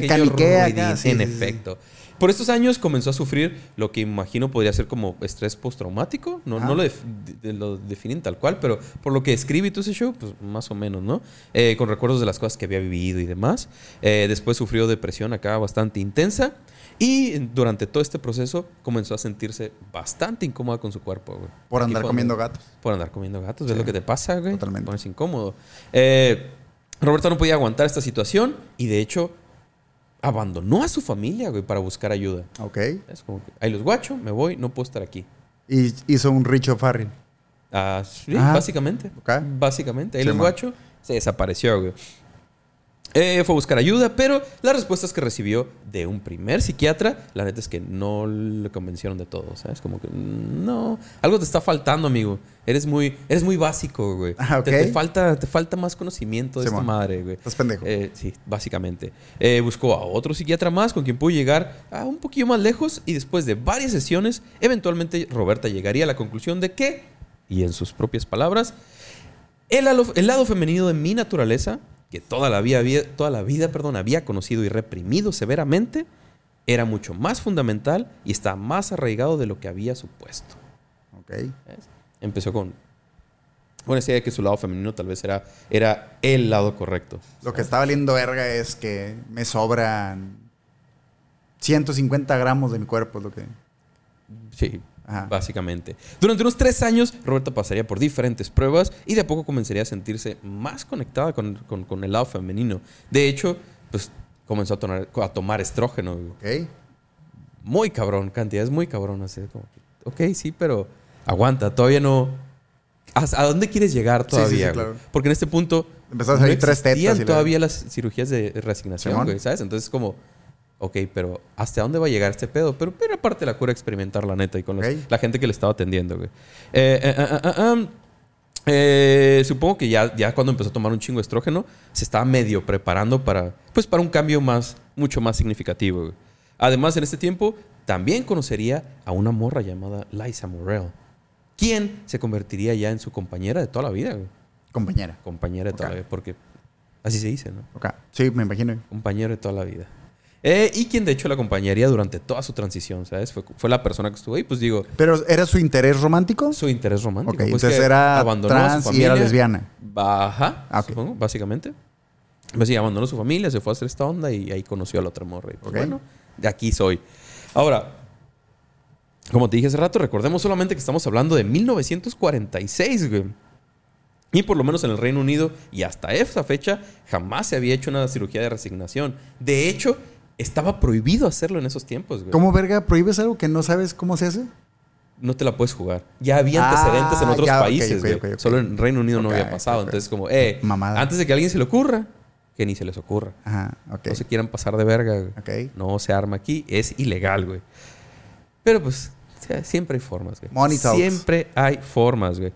C: acá. Sí,
B: en
C: sí, sí.
B: efecto. Por estos años comenzó a sufrir lo que imagino podría ser como estrés postraumático. No, no lo, def- de- lo definen tal cual, pero por lo que escribe y todo ese show, pues más o menos, ¿no? Eh, con recuerdos de las cosas que había vivido y demás. Eh, después sufrió depresión acá bastante intensa. Y durante todo este proceso comenzó a sentirse bastante incómoda con su cuerpo, güey.
C: Por andar comiendo gatos.
B: por andar comiendo gatos. ¿Ves
C: Sí.
B: lo que te pasa, güey?
C: Totalmente.
B: Te pones incómodo. Eh, Roberta no podía aguantar esta situación y de hecho abandonó a su familia, güey, para buscar ayuda.
C: Ok.
B: Es como que, ahí los guacho, me voy, no puedo estar aquí.
C: Y hizo un Richo Farrell.
B: Ah, sí,
C: Ah,
B: básicamente.
C: ok.
B: Básicamente. Ahí
C: Sí,
B: los guacho se desapareció, güey. Eh, fue a buscar ayuda, pero las respuestas que recibió de un primer psiquiatra, la neta es que no le convencieron de todo, ¿sabes? Como que mm, no, algo te está faltando, amigo. Eres muy, eres muy básico, güey.
C: Ah, ok.
B: te, te falta, te falta más conocimiento de esta
C: Simón.
B: madre, güey.
C: Estás pendejo.
B: Eh, sí, básicamente. Eh, buscó a otro psiquiatra más con quien pudo llegar a un poquillo más lejos y después de varias sesiones, eventualmente Roberta llegaría a la conclusión de que, y en sus propias palabras, el lado femenino de mi naturaleza, que toda la vida, había- toda la vida perdón, había conocido y reprimido severamente, era mucho más fundamental y está más arraigado de lo que había supuesto.
C: Ok.
B: ¿Ves? Empezó con, con esa idea de que su lado femenino tal vez era, era el lado correcto.
C: Lo que está valiendo verga es que me sobran 150 gramos de mi cuerpo, es lo que.
B: Sí,
C: Ajá.
B: básicamente. Durante unos tres años, Roberta pasaría por diferentes pruebas y de a poco comenzaría a sentirse más conectada con, con- con el lado femenino. De hecho, pues comenzó a, tomar- a tomar estrógeno. güey.
C: Ok.
B: Muy cabrón, cantidades muy cabronas. ¿eh? Como que, ok, sí, pero aguanta, todavía no... ¿A, dónde quieres llegar
C: Sí, sí,
B: todavía?
C: sí,
B: güey?
C: claro.
B: Porque en este punto...
C: Empezaron a salir tres tetas y
B: todavía las cirugías de resignación, güey, ¿sabes? Entonces como... Ok, pero ¿hasta dónde va a llegar este pedo? Pero era parte de la cura experimentar, la neta, y con los- la gente que le estaba atendiendo, güey. Eh, eh, eh, supongo que ya, ya cuando empezó a tomar un chingo de estrógeno, se estaba medio preparando para, pues, para un cambio más, mucho más significativo. güey. Además, en este tiempo, también conocería a una morra llamada Liza Morrell, quien se convertiría ya en su compañera de toda la vida, güey.
C: Compañera.
B: Compañera de toda la vida, porque así se dice, ¿no?
C: Ok. Sí, me imagino.
B: Compañero de toda la vida. Eh, y quien de hecho la acompañaría durante toda su transición, ¿sabes? Fue, fue la persona que estuvo ahí, pues digo,
C: ¿Pero era su interés romántico?
B: su interés romántico.
C: Ok,
B: pues,
C: entonces era
B: abandonó a su
C: trans y era
B: familia.
C: lesbiana.
B: Ajá,
C: Ah, ok.
B: supongo, básicamente. Pues sí, abandonó su familia, se fue a hacer esta onda y ahí conoció a la otra morra. Y pues, bueno, de aquí soy. Ahora, como te dije hace rato, recordemos solamente que estamos hablando de 1946, güey. Y por lo menos en el Reino Unido y hasta esa fecha jamás se había hecho una cirugía de resignación. De hecho, estaba prohibido hacerlo en esos tiempos, güey.
C: ¿Cómo verga prohíbes algo que no sabes cómo se hace?
B: no te la puedes jugar. Ya había
C: Ah,
B: antecedentes en otros
C: ya,
B: países, güey. Solo en Reino Unido no había pasado. Entonces, como, eh,
C: Mamada.
B: antes de que a alguien se le ocurra, que ni se les ocurra.
C: Ajá.
B: No se quieran pasar de verga, güey. No se arma aquí. Es ilegal, güey. Pero pues, siempre hay formas, güey.
C: Money talks.
B: Siempre hay formas, güey.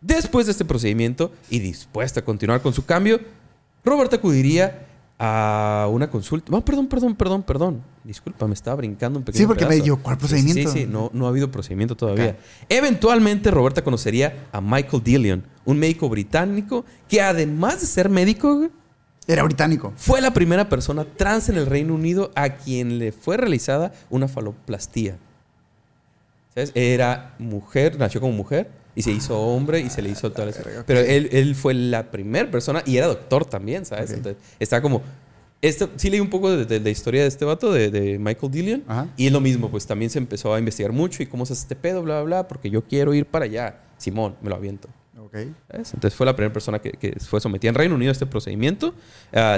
B: Después de este procedimiento y dispuesta a continuar con su cambio, Robert acudiría a una consulta. No, perdón, perdón, perdón, perdón. Disculpa, me estaba brincando un pequeño
C: Sí, porque me dijo, ¿cuál
B: Sí, sí,
C: procedimiento?
B: Sí, sí, no, no ha habido procedimiento todavía. Eventualmente, Roberta conocería a Michael Dillion, un médico británico que además de ser médico,
C: Era británico.
B: fue la primera persona trans en el Reino Unido a quien le fue realizada una faloplastía. ¿Sabes? Era mujer, nació como mujer y se hizo hombre y se le hizo
C: verga, ok.
B: Pero él, él fue la primera persona y era doctor también, ¿sabes?
C: Ok.
B: Entonces, estaba como. Esto, sí leí un poco de, de la historia de este vato, de, de Michael Dillion.
C: Ajá.
B: Y es lo mismo, pues también se empezó a investigar mucho y cómo se hace este pedo, bla, bla, bla, porque yo quiero ir para allá. Simón, me lo aviento.
C: Ok.
B: ¿Sabes? Entonces fue la primera persona que, que fue sometida en Reino Unido a este procedimiento.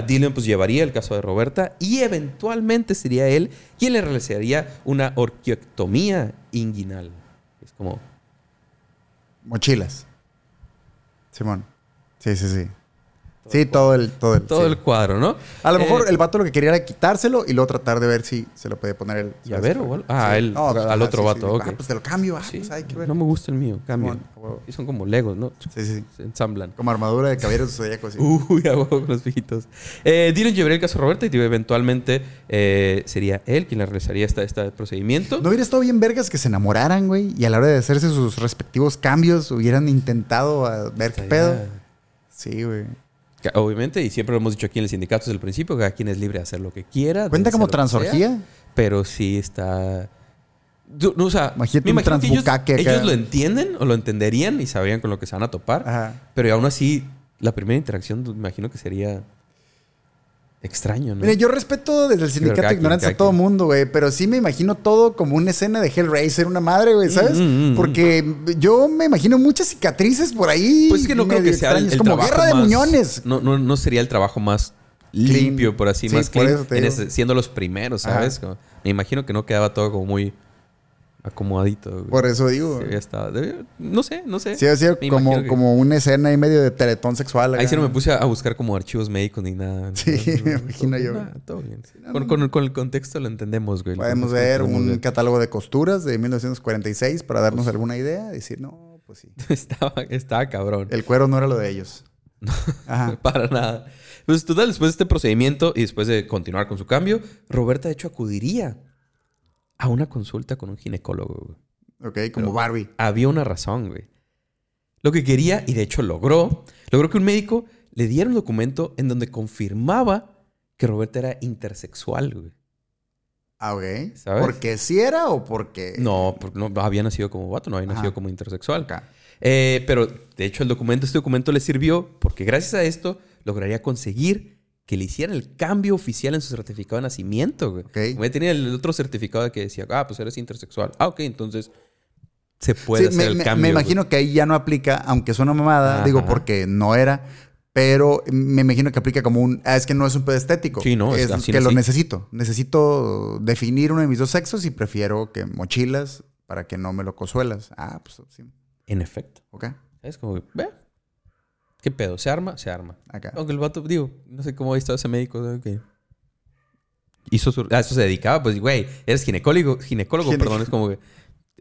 B: Dylan pues llevaría el caso de Roberta y eventualmente sería él quien le realizaría una orquiectomía inguinal. Es como...
C: Mochilas. Simón. Sí, sí, sí. Sí, todo el... Todo el,
B: Todo
C: sí.
B: el cuadro, ¿no?
C: A lo mejor
B: Eh,
C: el vato lo que quería era quitárselo y luego tratar de ver si se lo puede poner él.
B: ¿Llavero o algo? Ah, él, al otro vato, ok.
C: Ah, pues te lo cambio. Ah,
B: Sí,
C: pues hay que ver.
B: no me gusta el mío, cambio.
C: A.
B: Y son como legos, ¿no?
C: Sí, sí.
B: Se ensamblan.
C: Como armadura de caballeros zodíacos. Sí.
B: Uy, a huevo con los viejitos. Eh, Dylan llevaría el caso a Roberta y eventualmente eh, sería él quien le realizaría esta, este procedimiento.
C: ¿No hubiera estado bien vergas que se enamoraran, güey? Y a la hora de hacerse sus respectivos cambios hubieran intentado a ver qué pedo. Sí, güey.
B: Obviamente, y siempre lo hemos dicho aquí en el sindicato desde el principio, cada quien es libre de hacer lo que quiera.
C: ¿Cuenta como
B: sea,
C: transorgía?
B: pero sí está... No, o sea,
C: Imagínate
B: me
C: un
B: que ellos, ellos lo entienden o lo entenderían y sabrían con lo que se van a topar.
C: Ajá.
B: Pero aún así, la primera interacción me imagino que sería extraño, ¿no?
C: Mire, yo respeto desde el sindicato de ignorancia a todo mundo, güey. Pero sí me imagino todo como una escena de Hellraiser, una madre, güey, ¿sabes?
B: Mm, mm, mm.
C: Porque yo me imagino muchas cicatrices por ahí.
B: Pues es que no creo que sea el, el
C: como guerra de muñones.
B: No, no, no sería el trabajo más
C: Clean.
B: limpio, por así,
C: Sí,
B: más
C: por
B: clean,
C: eso te
B: en ese- siendo los primeros. ¿sabes? Como- me imagino que no quedaba todo como muy acomodadito. güey.
C: Por eso digo.
B: Sí, estaba- no sé, no sé.
C: Sí, como,
B: que-
C: como una escena ahí medio de teletón sexual.
B: Ahí sí no me puse a, buscar como archivos médicos ni nada.
C: Sí,
B: No,
C: me
B: no,
C: imagino
B: todo-
C: yo.
B: nada, todo bien.
C: no,
B: con, con- con el contexto lo entendemos, güey.
C: Podemos ver un
B: bien.
C: catálogo de costuras de 1946 para darnos alguna idea. Decir, no, pues sí.
B: estaba, estaba cabrón.
C: El cuero no era lo de ellos. Ajá.
B: Para nada. Pues total, después de este procedimiento y después de continuar con su cambio, Roberta de hecho acudiría a una consulta con un ginecólogo. güey.
C: Ok, como
B: Pero-
C: Barbie.
B: Había una razón, güey. Lo que quería, y de hecho logró, logró que un médico le diera un documento en donde confirmaba que Roberta era intersexual, güey.
C: Ah, ok.
B: ¿Sabes?
C: ¿Porque sí era o porque...?
B: No, no había nacido como vato, no había
C: Ajá.
B: nacido como intersexual. Eh, pero de hecho el documento, este documento le sirvió porque gracias a esto lograría conseguir que le hicieran el cambio oficial en su certificado de nacimiento. Güey. Como tenía el otro certificado que decía, ah, pues eres intersexual. Ah, ok, entonces se puede
C: Sí,
B: hacer
C: me,
B: el
C: me-
B: cambio.
C: me
B: güey.
C: imagino que ahí ya no aplica, aunque es una mamada,
B: Ajá.
C: digo porque no era, pero me imagino que aplica como un... ah, es que no es un pedo estético.
B: Sí, no, es
C: es que lo necesito. Necesito definir uno de mis dos sexos y prefiero que mochilas para que no me lo cosuelas. Ah, pues sí.
B: En efecto.
C: Ok,
B: Es como, ve, ¿qué pedo? ¿Se arma? Se arma.
C: acá.
B: Aunque el vato, digo, no sé cómo ha estado ese médico que hizo su, a eso se dedicaba, pues, güey, eres ginecólogo, ginecólogo,
C: Gine-
B: perdón, es como que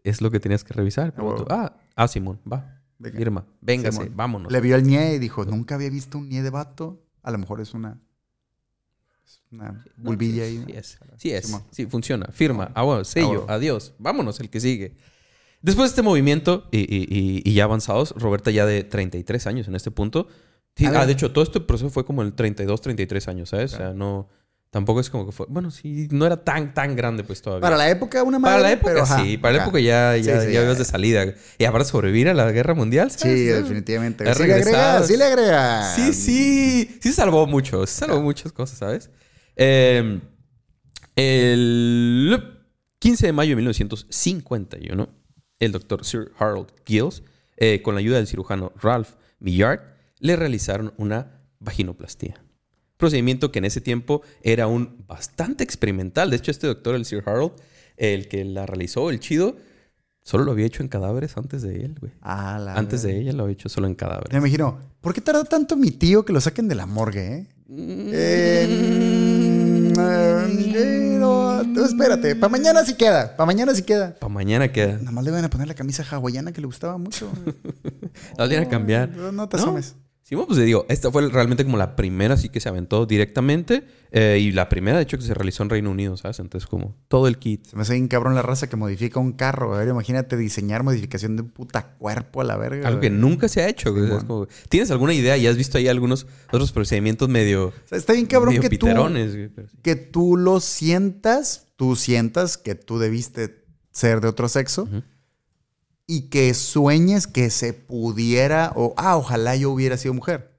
B: es lo que tenías que revisar. Pero
C: Ah,
B: tú, ah, ah, Simón, va,
C: Venga.
B: firma, véngase,
C: Simón.
B: vámonos.
C: Le vio el ñe y dijo, nunca había visto un ñe de vato. A lo mejor es una... una
B: No,
C: bulbilla
B: sí,
C: ahí.
B: Sí es, sí es,
C: Simón.
B: sí funciona, firma, ah, bueno, sello,
C: huevo.
B: adiós, vámonos, el que sigue. Después de este movimiento y, y- y- y ya avanzados, Roberta ya de 33 años en este punto. Sí, ah, de hecho, todo este proceso fue como el 32, 33 años, ¿sabes? O sea, no... Tampoco es como que fue... Bueno, sí, no era tan, tan grande pues todavía.
C: Para la época una madre,
B: Para la época
C: pero,
B: sí, para la época ya, ya,
C: Sí, sí,
B: ya
C: ya.
B: de salida. Y para sobrevivir a la guerra mundial,
C: Sí,
B: ¿sabes?
C: definitivamente.
B: Ha
C: Sí le agrega, sí le agrega.
B: Sí, sí. Sí salvó mucho. Se salvó muchas cosas, ¿sabes? Eh, el 15 de mayo de 1951, el doctor Sir Harold Gills, eh, con la ayuda del cirujano Ralph Millard, le realizaron una vaginoplastía. Procedimiento que en ese tiempo era un bastante experimental. De hecho, este doctor, el Sir Harold, el que la realizó, el chido, solo lo había hecho en cadáveres antes de él, güey.
C: Ah, la
B: Antes de ella lo había hecho solo en cadáveres.
C: Me imagino, ¿por qué tarda tanto mi tío que lo saquen de la morgue, eh? Mm, eh, tú espérate, para mañana sí queda, para mañana sí queda.
B: Para mañana queda.
C: Nada más le van a poner la camisa hawaiana que le gustaba mucho.
B: La van a cambiar.
C: No, no te
B: No.
C: asomes.
B: Sí, bueno, pues te digo, esta fue realmente como la primera, así que se aventó directamente. eh, y la primera, de hecho, que se realizó en Reino Unido, ¿sabes? Entonces, como todo el kit.
C: Se me hace bien cabrón la raza que modifica un carro. A ver, imagínate diseñar modificación de un puta cuerpo a la verga.
B: Algo que nunca se ha hecho. como- ¿Tienes alguna idea? ¿Ya has visto ahí algunos otros procedimientos medio,
C: O sea, está bien cabrón que tú,
B: sí.
C: que tú lo sientas, tú sientas que tú debiste ser de otro sexo y que sueñes que se pudiera o, ah, ojalá yo hubiera sido mujer.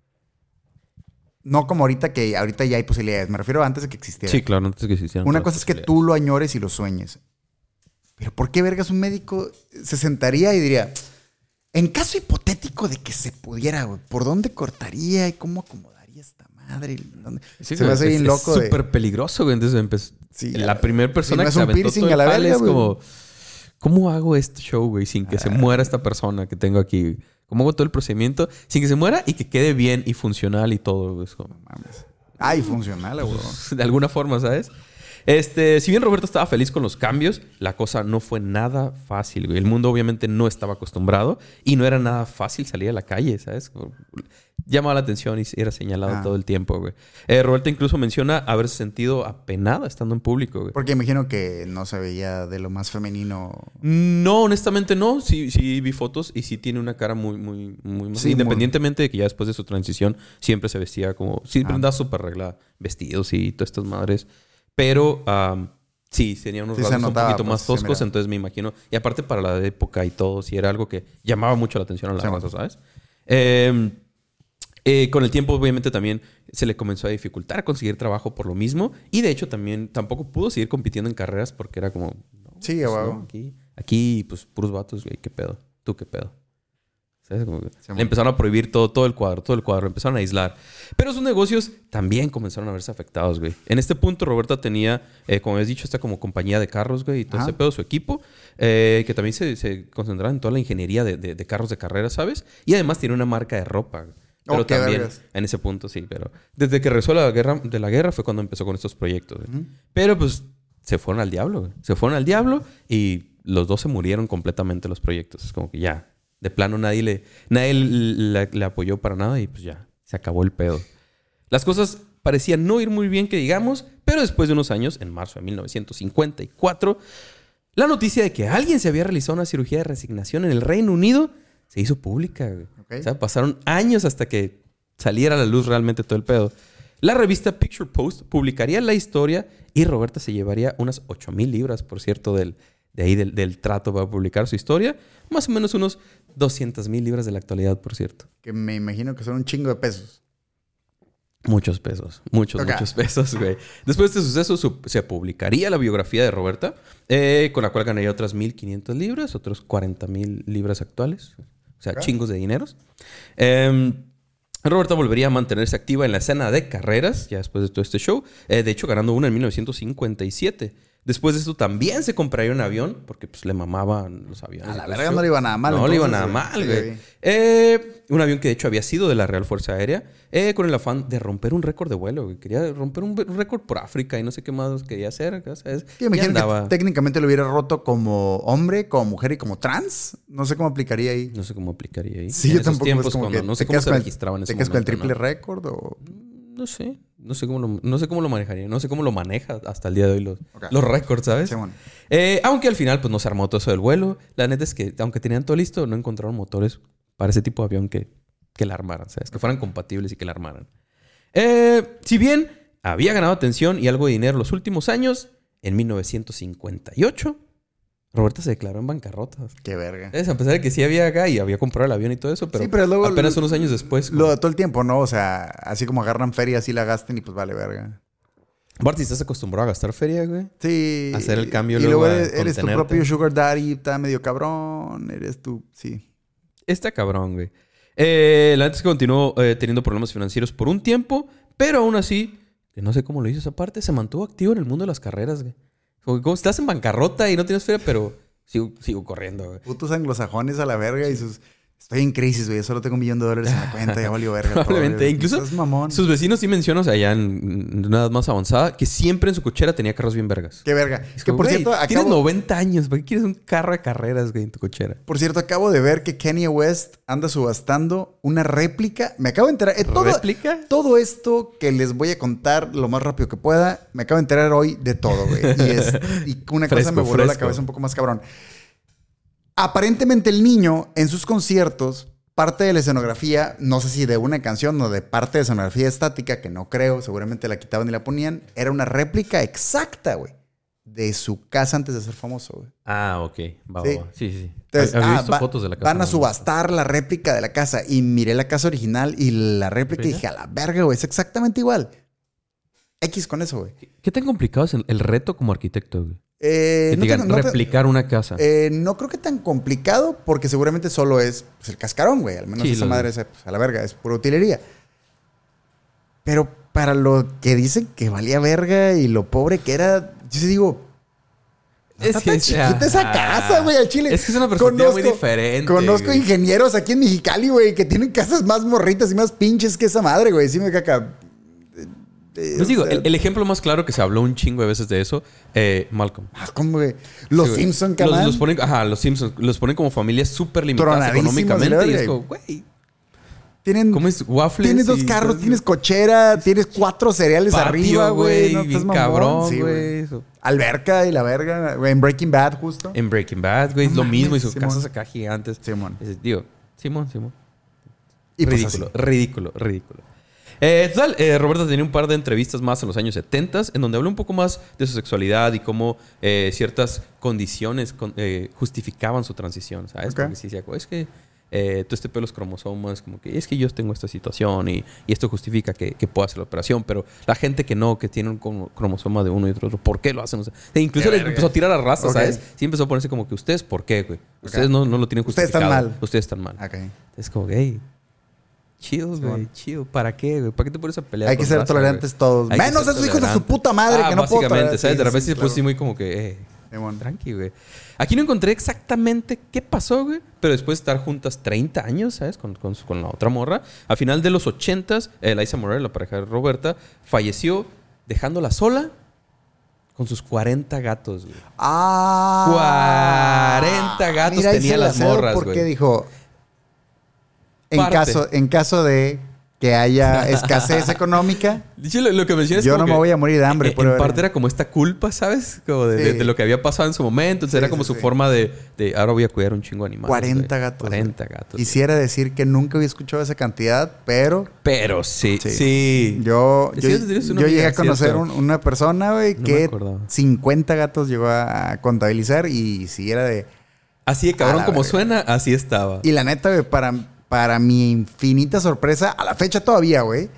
C: No como ahorita que ahorita ya hay posibilidades. Me refiero a antes de que existiera.
B: Sí, claro, antes que existieran.
C: Una cosa es que tú lo añores y lo sueñes. Pero ¿por qué vergas un médico se sentaría y diría, en caso hipotético de que se pudiera, güey, ¿por dónde cortaría y cómo acomodaría esta madre?
B: Sí,
C: se me hace
B: es-
C: bien
B: es
C: loco. de-
B: súper peligroso, güey. Entonces.
C: Sí,
B: la primera persona
C: no
B: que se aventó
C: piercing
B: todo el
C: a la
B: jale
C: verga,
B: es
C: güey.
B: como, ¿cómo hago este show, güey, sin que se
C: Ah.
B: muera esta persona que tengo aquí? ¿Cómo hago todo el procedimiento sin que se muera y que quede bien y funcional y todo? güey? Es como-
C: Mames. Ay, funcional, güey.
B: de alguna forma, ¿sabes? Este, si bien Roberto estaba feliz con los cambios, la cosa no fue nada fácil, güey. El mundo obviamente no estaba acostumbrado y no era nada fácil salir a la calle, ¿sabes? Llamaba la atención y era señalado
C: Ah.
B: todo el tiempo, güey. Eh, Roberto incluso menciona haberse sentido apenada estando en público, güey.
C: Porque imagino que no se veía de lo más femenino.
B: No, honestamente no. Sí, sí vi fotos y sí tiene una cara muy, muy, muy...
C: Sí,
B: Independientemente de que ya después de su transición siempre se vestía como... Siempre
C: Ah.
B: andaba súper arreglada. Vestidos y todas estas madres. Pero am, sí, tenía unos
C: Sí
B: rasgos
C: notaba,
B: un poquito
C: pues,
B: más
C: sí,
B: toscos. entonces me imagino... Y aparte para la época y todo, sí era algo que llamaba mucho la atención a la
C: Sí,
B: raza, ¿sabes? Eh, eh, con el tiempo, obviamente, también se le comenzó a dificultar conseguir trabajo por lo mismo. Y de hecho, también tampoco pudo seguir compitiendo en carreras porque era como. no,
C: Sí,
B: pues, no, aquí, aquí, pues, puros vatos, güey, qué pedo. Tú qué pedo. ¿Sabes? Como que
C: Sí,
B: le empezaron a prohibir todo, todo el cuadro, todo el cuadro. Empezaron a aislar. Pero sus negocios también comenzaron a verse afectados, güey. En este punto, Roberta tenía, eh, como habías dicho, esta como compañía de carros, güey, y todo
C: Ajá.
B: ese pedo, su equipo, eh, que también se, se concentraba en toda la ingeniería de, de- de carros de carrera, ¿sabes? Y además tiene una marca de ropa. güey. Pero
C: qué
B: también,
C: vergas.
B: en ese punto sí, pero desde que regresó la guerra, de la guerra fue cuando empezó con estos proyectos.
C: Ujú.
B: Pero pues se fueron al diablo, güey. Se fueron al diablo y los dos se murieron completamente los proyectos. Es como que ya, de plano nadie le, nadie le, le apoyó para nada y pues ya, se acabó el pedo. Las cosas parecían no ir muy bien, que digamos, pero después de unos años, en marzo de 1954, la noticia de que alguien se había realizado una cirugía de resignación en el Reino Unido se hizo pública. güey. O sea, pasaron años hasta que saliera a la luz realmente todo el pedo. La revista Picture Post publicaría la historia y Roberta se llevaría unas 8 mil libras, por cierto, del, de ahí del, del trato para publicar su historia. Más o menos unos 200 mil libras de la actualidad, por cierto.
C: Que me imagino que son un chingo de pesos.
B: Muchos pesos, muchos, muchos pesos, güey. Después de este suceso su- se publicaría la biografía de Roberta, eh, con la cual ganaría otras 1.500 libras, otros 40.000 libras actuales. O sea, chingos de dineros. Eh, Roberta volvería a mantenerse activa en la escena de carreras, ya después de todo este show. Eh, de hecho, ganando una en 1957. Después de esto también se compraría un avión, porque pues le mamaban los aviones.
C: A la verga no le iba nada mal.
B: No le iba nada mal,
C: Sí,
B: güey. Eh, un avión que de hecho había sido de la Real Fuerza Aérea, eh, con el afán de romper un récord de vuelo. güey. Quería romper un, récord por África y no sé qué más quería hacer. ¿sabes?
C: Me
B: andaba-
C: que técnicamente lo hubiera roto como hombre, como mujer y como trans. No sé cómo aplicaría ahí.
B: No sé cómo aplicaría ahí.
C: Sí,
B: En
C: yo
B: esos
C: tampoco.
B: tiempos
C: como
B: cuando
C: que
B: no sé
C: te
B: cómo se
C: con el-
B: registraba en ese
C: ¿Te quedas con el triple récord o...?
B: No sé. No sé, cómo lo, no sé cómo lo manejaría. No sé cómo lo maneja hasta el día de hoy los,
C: Ok.
B: los récords, ¿sabes?
C: Sí, bueno.
B: Eh, aunque al final pues no se armó todo eso del vuelo. La neta es que aunque tenían todo listo, no encontraron motores para ese tipo de avión que, que la armaran, ¿sabes? Que fueran compatibles y que la armaran. Eh, si bien había ganado atención y algo de dinero los últimos años, en 1958, Roberta se declaró en bancarrota.
C: Qué verga.
B: Es, a pesar de que sí había acá y había comprado el avión y todo eso, pero,
C: Sí, pero luego-
B: apenas unos años después.
C: Lo de todo el tiempo, ¿no? O sea, así como agarran feria, así la gasten y pues vale verga.
B: Bart, si estás acostumbrado a gastar feria, güey.
C: Sí.
B: Hacer el cambio
C: y
B: luego
C: eres, eres tu propio sugar daddy, está medio cabrón, eres tú, sí.
B: Está cabrón, güey. Eh, la continuó eh, teniendo problemas financieros por un tiempo, pero aún así, que no sé cómo lo hizo esa parte, se mantuvo activo en el mundo de las carreras, güey. Como, estás en bancarrota y no tienes feria, pero sigo, sigo corriendo, güey.
C: Putos anglosajones a la verga y sus... Estoy en crisis, güey. Yo solo tengo un millón de dólares en la cuenta. Ya valió verga. todo,
B: Probablemente.
C: güey.
B: Incluso
C: mamón.
B: sus vecinos sí mencionan, o sea, ya en una edad más avanzada, que siempre en su cochera tenía carros bien vergas.
C: Qué verga.
B: Es
C: que por cierto,
B: tienes
C: acabo,
B: 90 años, ¿para qué quieres un carro de carreras, güey, en tu cochera?
C: por cierto, acabo de ver que Kanye West anda subastando una réplica. Me acabo de enterar. eh, todo,
B: ¿Réplica?
C: todo esto que les voy a contar lo más rápido que pueda, me acabo de enterar hoy de todo, güey. Y, es- y una cosa
B: Fresco,
C: me voló la cabeza un poco más cabrón. Aparentemente el niño en sus conciertos, parte de la escenografía, no sé si de una canción o de parte de escenografía estática, que no creo, seguramente la quitaban y la ponían, era una réplica exacta, güey, de su casa antes de ser famoso, güey.
B: Ah, ok. Va,
C: Sí.
B: va. Sí, sí, sí.
C: Entonces,
B: Había
C: ah,
B: visto
C: va-
B: fotos de la casa.
C: van a subastar la réplica de la casa y miré la casa original y la réplica y dije, a la verga, güey, es exactamente igual. X con eso, güey.
B: ¿Qué tan complicado es el, el reto como arquitecto, güey?
C: Eh,
B: que
C: no
B: digan,
C: no
B: replicar una casa.
C: eh, no creo que tan complicado porque seguramente solo es pues, el cascarón, güey. Al menos
B: Sí,
C: esa madre es pues, a la verga, es pura utilería. Pero para lo que dicen que valía verga y lo pobre que era, yo sí digo, no está tan chiquita esa casa, güey, al chile.
B: Es que es una perspectiva muy diferente.
C: Conozco
B: güey.
C: ingenieros aquí en Mexicali, güey, que tienen casas más morritas y más pinches que esa madre, güey. Sí me caca. Eh,
B: Les digo,
C: sea,
B: el, el ejemplo más claro que se habló un chingo de veces de eso, eh, Malcolm.
C: Malcolm, güey. Los
B: Sí, güey.
C: Simpson,
B: los,
C: cabrón.
B: los ponen, ajá, los Simpsons los ponen como familias súper limitadas económicamente.
C: y
B: es como, güey,
C: Tienen,
B: comes waffles.
C: tienes dos carros, tienes cochera, tienes cuatro cereales
B: patio,
C: arriba, güey. No
B: bien cabrón, güey.
C: Alberca y la verga. En Breaking Bad, justo.
B: En Breaking Bad, güey, es
C: No
B: lo mismo. Y sus
C: Simón.
B: casas acá gigantes.
C: Simón.
B: Es- Digo, Simón, Simón.
C: Y pues
B: ridículo, ridículo, ridículo. Eh, total, eh, Roberto tenía un par de entrevistas más en los años 70 en donde habló un poco más de su sexualidad y cómo eh, ciertas condiciones con- eh, justificaban su transición, ¿sabes?
C: Ok.
B: Porque sí decía, es que eh, todo este pelo los cromosomas, como que es que yo tengo esta situación y, y esto justifica que, que pueda hacer la operación, pero la gente que no, que tiene un cromo- cromosoma de uno y otro, otro, ¿por qué lo hacen? O sea, e incluso le empezó a tirar a raza. ¿sabes? Sí empezó a ponerse como que ustedes, ¿por qué, güey? Ustedes no, no lo tienen
C: Ustedes
B: justificado.
C: están mal.
B: Ustedes están mal.
C: Ok.
B: Es como, hey, chill, güey, chill. ¿Para qué, güey? ¿Para qué te pones a pelear?
C: Hay que ser
B: raza,
C: tolerantes
B: güey?
C: todos.
B: Hay
C: Menos esos hijos de su puta madre
B: Ah,
C: que no puedo
B: básicamente,
C: tolerar.
B: ¿sabes? De repente
C: sí,
B: se puso así muy como que, eh, tranqui, güey. Aquí no encontré exactamente qué pasó, güey. Pero después de estar juntas 30 años, ¿sabes? Con, con, la otra morra. A final de los 80s, eh, Liza Morel, la pareja de Roberta, falleció dejándola sola con sus 40 gatos, güey.
C: Ah.
B: 40 gatos
C: Mira, ahí
B: tenía las morras,
C: Porque
B: güey.
C: dijo, en
B: Parte.
C: caso, en caso de que haya escasez económica,
B: De hecho, lo, lo que mencionas
C: yo no me voy a morir de hambre.
B: En,
C: por
B: en parte era como esta culpa, ¿sabes? Como de, de-
C: Sí.
B: de lo que había pasado en su momento. Entonces
C: Sí,
B: era como
C: sí,
B: su forma de, de ahora voy a cuidar un chingo de animales.
C: 40
B: güey.
C: gatos.
B: 40 gatos.
C: Quisiera decir que nunca había escuchado esa cantidad, pero
B: Pero sí, sí.
C: Yo, yo, llegué a conocer una persona, güey,
B: No
C: que
B: acordaba.
C: 50 gatos llegó a contabilizar y si era de...
B: Así de cabrón como
C: verga.
B: suena, así estaba.
C: Y la neta, güey, para, para mi infinita sorpresa, a la fecha todavía, güey,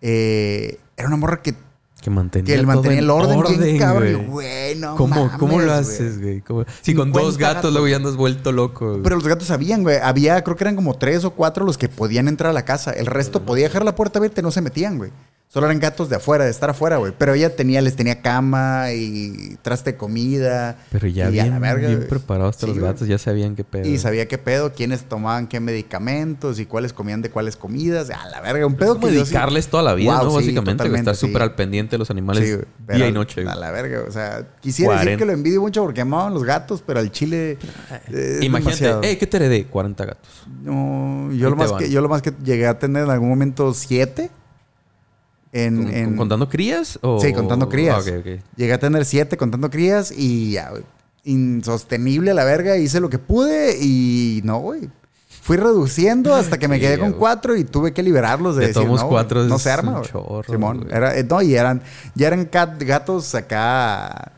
C: eh, era una morra que,
B: que mantenía,
C: que él
B: todo
C: mantenía
B: en
C: el orden, bien cabrón.
B: güey.
C: No
B: ¿Cómo,
C: mames,
B: ¿Cómo lo haces, güey? Si con dos
C: 50
B: gatos,
C: gatos.
B: luego ya andas vuelto loco. güey.
C: Pero los gatos sabían, güey. Había, creo que eran como tres o cuatro los que podían entrar a la casa. El resto podía dejar la puerta abierta y no se metían, güey. Solo eran gatos de afuera, de estar afuera, güey. Pero ella tenía, les tenía cama y traste de comida.
B: Pero ya
C: y a
B: bien,
C: la verga,
B: bien
C: güey.
B: preparados
C: Sí,
B: los gatos, ya sabían qué pedo.
C: Y sabía qué pedo, quiénes tomaban qué medicamentos y cuáles comían de cuáles comidas. A la verga, un pedo
B: como
C: que yo
B: dedicarles toda la vida,
C: Wow,
B: ¿no?
C: sí,
B: Básicamente, estar
C: sí.
B: súper al pendiente de los animales día y noche.
C: A la verga, o sea, quisiera decir
B: 40.
C: que lo envidio mucho porque amaban los gatos, pero al chile. eh,
B: Imagínate, hey, ¿qué te heredé? 40 gatos.
C: No,
B: Ahí
C: yo lo, más
B: van.
C: que, yo lo más que llegué a tener en algún momento siete. En,
B: ¿Con-
C: en-
B: con- ¿Contando crías? O...
C: Sí, contando crías.
B: Ah.
C: Llegué a tener siete contando crías y ya, güey, insostenible a la verga. Hice lo que pude y no, güey. Fui reduciendo hasta que me quedé con cuatro y tuve que liberarlos de,
B: De
C: decir, no,
B: cuatro
C: no se arma, güey. Simón, era, eh, no, y eran, ya eran cat- gatos acá.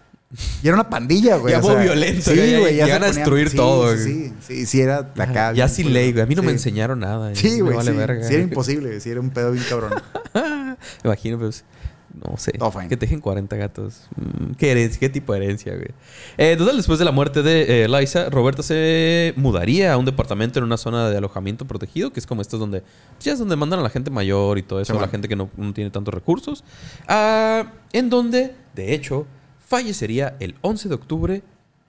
C: Y era una pandilla, güey.
B: Ya
C: o sea,
B: violento,
C: Sí,
B: ya
C: güey. ya
B: a destruir
C: sí,
B: todo,
C: Sí,
B: güey.
C: sí, sí, sí, era acá.
B: Ya
C: culero.
B: ley, güey. A mí no me enseñaron nada.
C: Sí, güey.
B: vale
C: sí,
B: verga.
C: sí era imposible, sí era un pedo bien cabrón.
B: Me imagino, pues. No sé.
C: Todo.
B: Que te dejen 40 gatos. Mm, ¿Qué herencia? ¿Qué tipo de herencia, güey? Eh, total, después de la muerte de eh, Liza, Roberta se mudaría a un departamento en una zona de alojamiento protegido, que es como estos donde. pues, Ya es donde mandan a la gente mayor y todo eso,
C: Sí,
B: a la gente que no, no tiene tantos recursos. Ah, en donde, de hecho, fallecería el 11 de octubre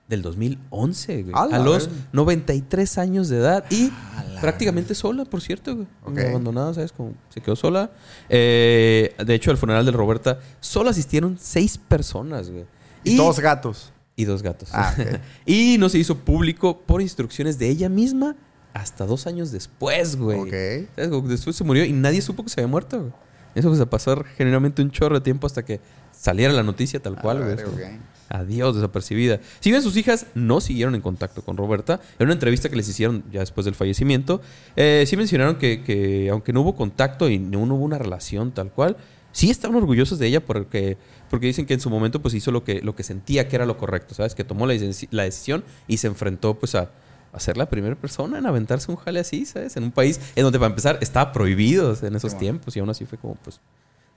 B: del 2011, güey.
C: A
B: los
C: verga.
B: 93 años de edad y prácticamente sola, por cierto, güey. Abandonada, ¿sabes? Como se quedó sola. Eh, de hecho, al funeral de Roberta solo asistieron seis personas, güey.
C: Y, todos gatos.
B: y dos gatos.
C: Ah,
B: y no se hizo público por instrucciones de ella misma hasta dos años después, güey.
C: Ok.
B: Después se murió y nadie supo que se había muerto, güey. Eso pues, a pasar generalmente un chorro de tiempo hasta que saliera la noticia tal cual,
C: A la
B: güey.
C: verga,
B: Es como,
C: ok.
B: Adiós, desapercibida. Si bien sus hijas no siguieron en contacto con Roberta, en una entrevista que les hicieron ya después del fallecimiento, eh, sí mencionaron que, que aunque no hubo contacto y no hubo una relación tal cual, sí estaban orgullosos de ella porque, porque dicen que en su momento pues hizo lo que, lo que sentía que era lo correcto, ¿sabes? Que tomó la, deci- la decisión y se enfrentó pues a, a ser la primera persona en aventarse un jale así, ¿sabes? En un país en donde para empezar estaba prohibido en esos
C: Sí, bueno.
B: tiempos y aún así fue como pues...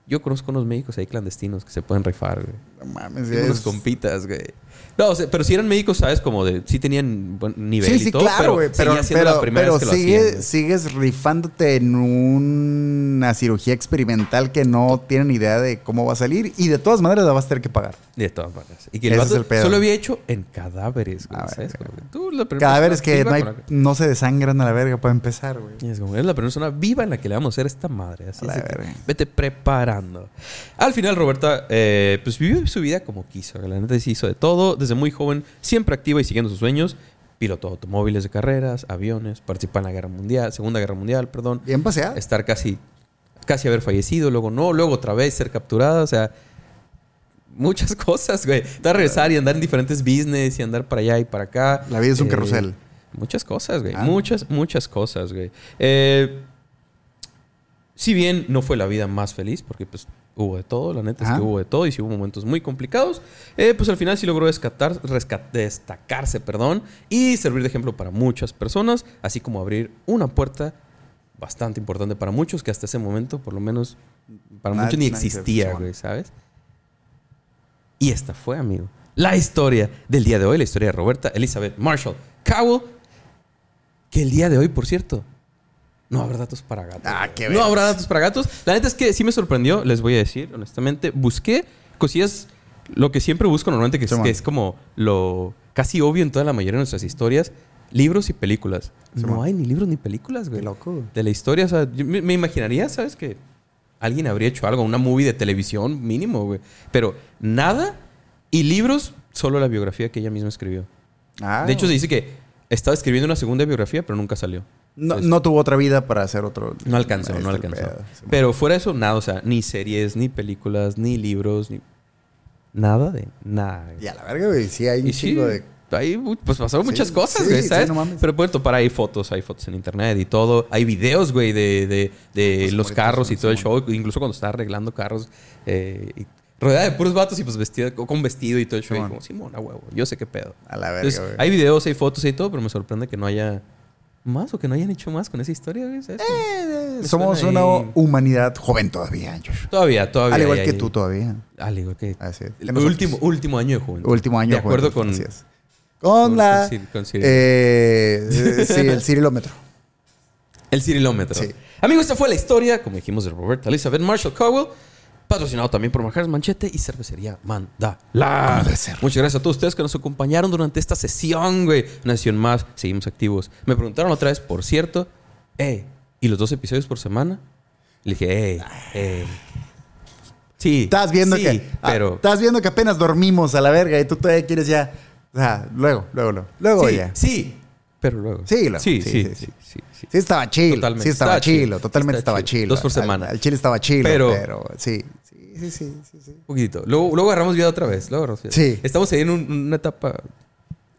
B: Yo conozco unos médicos ahí clandestinos que se pueden rifar, güey.
C: No mames,
B: Tengo unos compitas, güey. No, o sea, pero si eran médicos, ¿sabes? Como de... Sí tenían buen nivel
C: Sí,
B: y
C: sí,
B: todo,
C: claro, güey. Pero,
B: seguía siendo
C: pero,
B: la primera
C: pero
B: vez que lo
C: sigue-
B: hacían, güey.
C: sigues rifándote en una cirugía experimental que no tienen idea de cómo va a salir y de todas maneras la vas a tener que pagar.
B: De todas maneras. Y que el vato
C: es el pedo.
B: solo había hecho en cadáveres, güey. ¿sabes? tú, la
C: Cadáveres que no, hay- se desangran a la verga para empezar, güey.
B: Y es como, eres la primera persona viva en la que le vamos a hacer esta madre. Así
C: A la
B: es de que vete preparando. Al final, Roberta, eh, pues vivió su vida como quiso. La neta sí hizo de todo. Desde muy joven, siempre activa y siguiendo sus sueños. Pilotó automóviles de carreras, aviones, participó en la Guerra Mundial, Segunda Guerra Mundial, perdón.
C: Bien paseada.
B: Estar casi, casi haber fallecido, luego no, luego otra vez ser capturada. O sea, muchas cosas, güey. Dar regresar y andar en diferentes business y andar para allá y para acá.
C: La vida es un
B: Eh,
C: carrusel.
B: Muchas cosas, güey.
C: Ah.
B: Muchas, muchas cosas, güey. Eh, si bien no fue la vida más feliz, porque pues hubo de todo, la neta es que hubo de todo y sí hubo momentos muy complicados, eh, pues al final sí logró descatar, resca- destacarse, perdón, y servir de ejemplo para muchas personas, así como abrir una puerta bastante importante para muchos que hasta ese momento, por lo menos, para muchos ni existía, güey, ¿sabes? Y esta fue, amigo, la historia del día de hoy, la historia de Roberta Elizabeth Marshall Cowell, que el día de hoy, por cierto, no habrá datos para gatos.
C: Ah, qué
B: No habrá datos para gatos. La neta es que sí me sorprendió, les voy a decir, honestamente. Busqué cosillas, lo que siempre busco normalmente, que, es,
C: Simón.
B: que es como lo casi obvio en toda la mayoría de nuestras historias, libros y películas. No hay ni libros ni películas, güey.
C: Qué loco.
B: De la historia, o sea, yo me, me imaginaría, ¿sabes? Que alguien habría hecho algo, una movie de televisión mínimo, güey. Pero nada. Y libros, solo la biografía que ella misma escribió.
C: Ah,
B: De hecho, se dice que estaba escribiendo una segunda biografía, pero nunca salió.
C: no,
B: Entonces,
C: no tuvo otra vida para hacer otro.
B: no alcanzó, no
C: está el
B: alcanzó.
C: pedo.
B: Pero fuera de eso, nada, o sea, ni series, ni películas, ni libros, ni nada de nada.
C: Y a la verga, güey. Sí, hay un
B: sí,
C: chingo de.
B: ahí pues pasaron
C: Sí,
B: muchas cosas,
C: sí,
B: güey,
C: sí,
B: ¿sabes?
C: no mames.
B: Pero pueden topar ahí fotos, hay fotos en internet y todo. Hay videos, güey, de, de, de los carros y todo el show. Incluso cuando está arreglando carros. eh, y rodeada de puros vatos y pues vestida con vestido y todo el show. Y como, Simón, a huevo, yo sé qué pedo.
C: A la verga,
B: Entonces, hay videos, hay fotos y todo, pero me sorprende que no haya más o que no hayan hecho más con esa historia.
C: Eh, Somos una humanidad joven todavía, Josh.
B: Todavía, todavía.
C: Al igual
B: hay
C: que tú todavía.
B: Al igual que.
C: Así es.
B: El último, último año de juventud.
C: Último año
B: De acuerdo con.
C: así es. Con,
B: con-
C: la.
B: con Cir-
C: eh, sí, el cirilómetro.
B: El cirilómetro.
C: Sí.
B: Amigos, esta fue la historia, como dijimos, de Roberta Elizabeth Marshall Cowell. Patrocinado también por Manjares Manchete y Cervecería
C: debe ser.
B: Muchas gracias a todos ustedes que nos acompañaron durante esta sesión, güey. Una sesión más, seguimos activos. Me preguntaron otra vez, por cierto, eh, ¿y los dos episodios por semana? Le dije, eh, eh. Sí.
C: Estás viendo
B: sí,
C: que. ah,
B: Pero.
C: estás viendo que apenas dormimos a la verga y tú todavía quieres ya. O sea, luego, luego, luego. Luego
B: sí,
C: ya.
B: sí, pero luego.
C: Sí.
B: Sí,
C: Sí,
B: sí,
C: sí, estaba chill.
B: Totalmente.
C: Sí estaba chilo. Totalmente estaba chilo.
B: Dos por semana.
C: Al chile estaba chilo.
B: Pero-
C: sí. Sí, sí, sí.
B: Un poquitito. Luego, luego agarramos vida otra vez. Luego agarramos vida.
C: Sí.
B: Estamos ahí en un- una etapa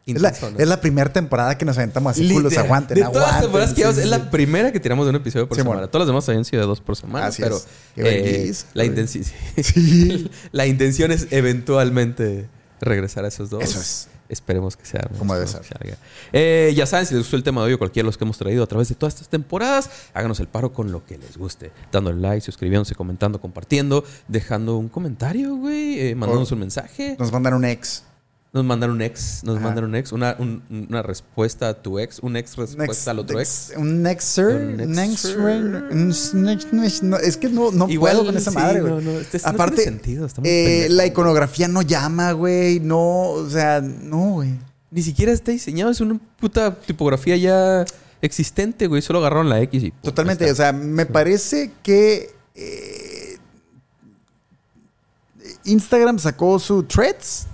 C: Es la,
B: intensa, ¿no?
C: es la primera temporada que nos aventamos así, culos, aguanten,
B: De todas las temporadas que
C: Sí,
B: es la primera que tiramos de un episodio por
C: Sí,
B: semana.
C: bueno.
B: Todas las demás habían sido de dos por semana.
C: Así
B: pero
C: es.
B: Eh, la,
C: güey.
B: intenci-
C: Sí.
B: la intención es eventualmente regresar a esos dos.
C: Eso es.
B: Esperemos que sea.
C: Como debe
B: salga. Eh, ya saben, si les gustó el tema de hoy o cualquiera de los que hemos traído a través de todas estas temporadas, háganos el paro con lo que les guste. Dándole like, suscribiéndose, comentando, compartiendo, dejando un comentario, güey, eh, mandándonos
C: O-
B: un mensaje.
C: Nos mandan un ex.
B: Nos mandaron un ex, nos
C: Ajá.
B: mandaron un ex, una, un- una respuesta a tu ex, un ex respuesta al otro ex.
C: Un nexer.
B: Un
C: nexer,
B: nexer.
C: no, Es que no, no
B: Igual,
C: puedo con esa
B: sí,
C: madre, güey.
B: no, no, este- no
C: Aparte,
B: tiene sentido,
C: eh, la iconografía no llama, güey. No, o sea, no, güey.
B: Ni siquiera está diseñado, es una puta tipografía ya existente, güey. Solo agarraron la X y. pum,
C: Totalmente. O sea, me parece que eh, Instagram sacó su threads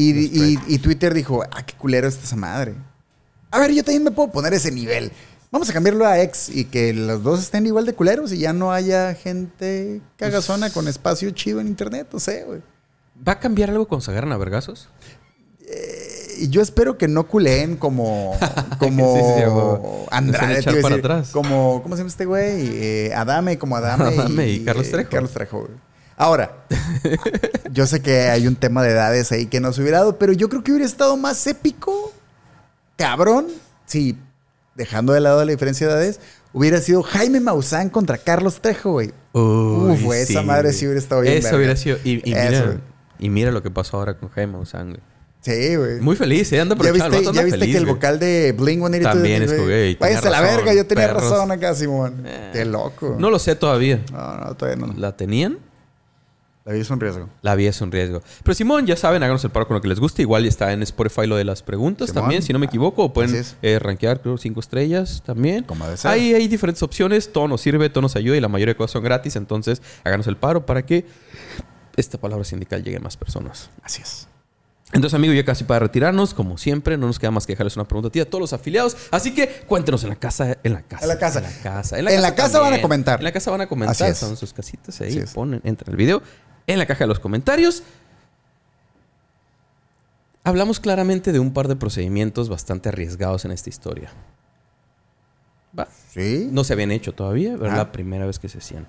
C: y, Twitter dijo, ah, qué culero está esa madre. A ver, yo también me puedo poner ese nivel. Vamos a cambiarlo a X y que los dos estén igual de culeros y ya no haya gente cagazona con espacio chido en internet, no sé, güey.
B: ¿Va a cambiar algo cuando se agarran a vergazos?
C: Y yo espero que no culeen como, como
B: Sí, sí.
C: Andrade, iba a
B: para
C: decir.
B: atrás.
C: Como, ¿cómo se llama este güey? Eh, Adame, como Adame.
B: Adame y Carlos
C: eh,
B: Trejo.
C: Carlos Trejo, güey. Ahora, yo sé que hay un tema de edades ahí que no se hubiera dado, pero yo creo que hubiera estado más épico, cabrón, si, dejando de lado la diferencia de edades, hubiera sido Jaime Maussan contra Carlos Trejo, güey. Uf, güey, esa madre sí hubiera estado bien
B: Eso
C: verga.
B: hubiera sido. Y, mira, y mira lo que pasó ahora con Jaime Maussan, güey.
C: Sí, güey.
B: Muy feliz, ¿eh? Anda
C: ¿Ya
B: aprovechando.
C: viste,
B: el
C: ya viste
B: feliz,
C: que el vocal de Bling 182
B: También es
C: güey,
B: como, "Ey, tenía
C: Váyase a la verga, yo tenía
B: perros".
C: razón acá, Simón.
B: Eh.
C: Qué loco.
B: No lo sé todavía.
C: No, no, todavía no.
B: ¿La tenían?
C: La vida es un riesgo.
B: La vida es un riesgo. Pero Simón, ya saben, háganos el paro con lo que les guste. Igual está en Spotify lo de las preguntas
C: Simón.
B: también, si no me equivoco. O pueden eh, rankear, creo, cinco estrellas también.
C: Como.
B: Ahí hay diferentes opciones. Todo nos sirve, todo nos ayuda y la mayoría de cosas son gratis. Entonces, háganos el paro para que esta palabra sindical llegue a más personas.
C: Así es.
B: Entonces, amigo, ya casi para retirarnos, como siempre, no nos queda más que dejarles una pregunta a ti a todos los afiliados. Así que cuéntenos en la casa, en la casa.
C: En la casa.
B: En la casa.
C: En la casa van a comentar.
B: En la casa van a comentar.
C: Así es.
B: Son sus casitas ahí. Ponen, entran el video. En la caja de los comentarios. Hablamos claramente de un par de procedimientos bastante arriesgados en esta historia. Va.
C: Sí.
B: No se habían hecho todavía, pero
C: Ah.
B: la primera vez que se hacían.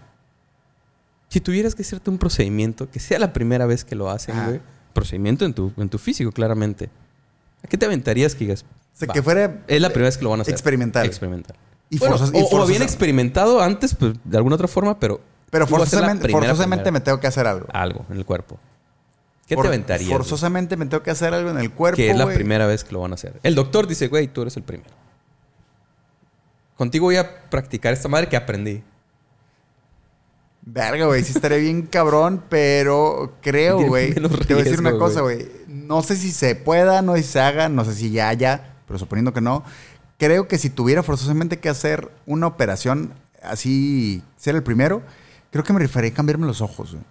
B: Si tuvieras que hacerte un procedimiento, que sea la primera vez que lo hacen, güey. Procedimiento en tu, en tu físico, claramente. ¿A qué te aventarías que digas?
C: O sea,
B: "Va,
C: que fuera
B: Es la primera vez que lo van a hacer.
C: experimental.
B: Experimental.
C: Y
B: Bueno, o, o bien experimentado antes, pues, de alguna otra forma, pero.
C: Pero forzosamente, forzosamente
B: primera.
C: me tengo que hacer algo.
B: Algo en el cuerpo. ¿Qué te aventarías? güey?
C: Forzosamente me tengo que hacer algo en el cuerpo.
B: Que es la
C: güey.
B: primera vez que lo van a hacer. El doctor dice, güey, tú eres el primero. Contigo voy a practicar esta madre que aprendí.
C: Verga, güey. Sí estaría bien cabrón, pero creo, güey. Te voy a decir una cosa,
B: güey.
C: güey. No sé si se pueda, no sé si se haga, no sé si ya haya, pero suponiendo que no. Creo que si tuviera forzosamente que hacer una operación así, ser el primero, creo que me refería a cambiarme los ojos, güey.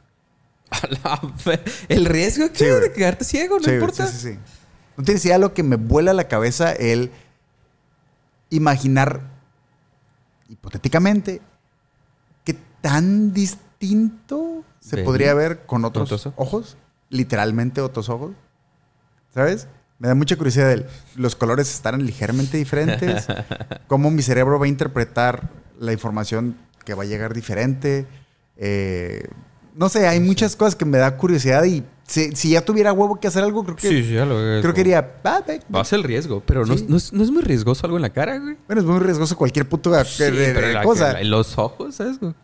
B: El riesgo que
C: Sí,
B: de quedarte ciego, no
C: Sí,
B: importa.
C: Sí, sí, sí. No tienes idea lo que me vuela la cabeza el imaginar, hipotéticamente, qué tan distinto se podría ver con otros,
B: Otros
C: ojos. Literalmente otros ojos. ¿Sabes? Me da mucha curiosidad el, los colores estarán ligeramente diferentes. cómo mi cerebro va a interpretar la información que va a llegar diferente. Eh, no sé, hay muchas cosas que me da curiosidad y si, si ya tuviera huevo que hacer algo, creo que,
B: Sí, sí, ya lo
C: creo que iría... "Ah, ve, ve".
B: Vas el riesgo, pero no,
C: Sí.
B: no es, no es muy riesgoso algo en la cara, güey.
C: Bueno, es muy riesgoso cualquier puto
B: Sí,
C: eh,
B: pero la-
C: cosa.
B: la- los ojos, ¿sabes? güey?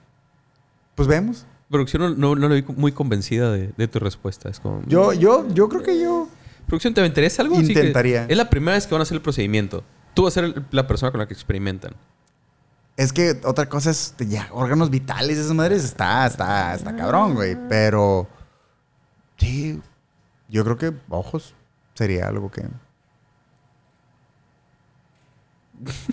C: Pues vemos.
B: Producción no, no, no la vi muy convencida de, de tu respuesta. Es como...
C: Yo, yo, yo creo que yo...
B: Producción, ¿te aventarías algo? Que
C: Intentaría.
B: es la primera vez que van a hacer el procedimiento. Tú vas a ser la persona con la que experimentan.
C: Es que otra cosa es ya órganos vitales, esas madres está, está, está cabrón, güey. Pero sí, yo creo que ojos sería algo que.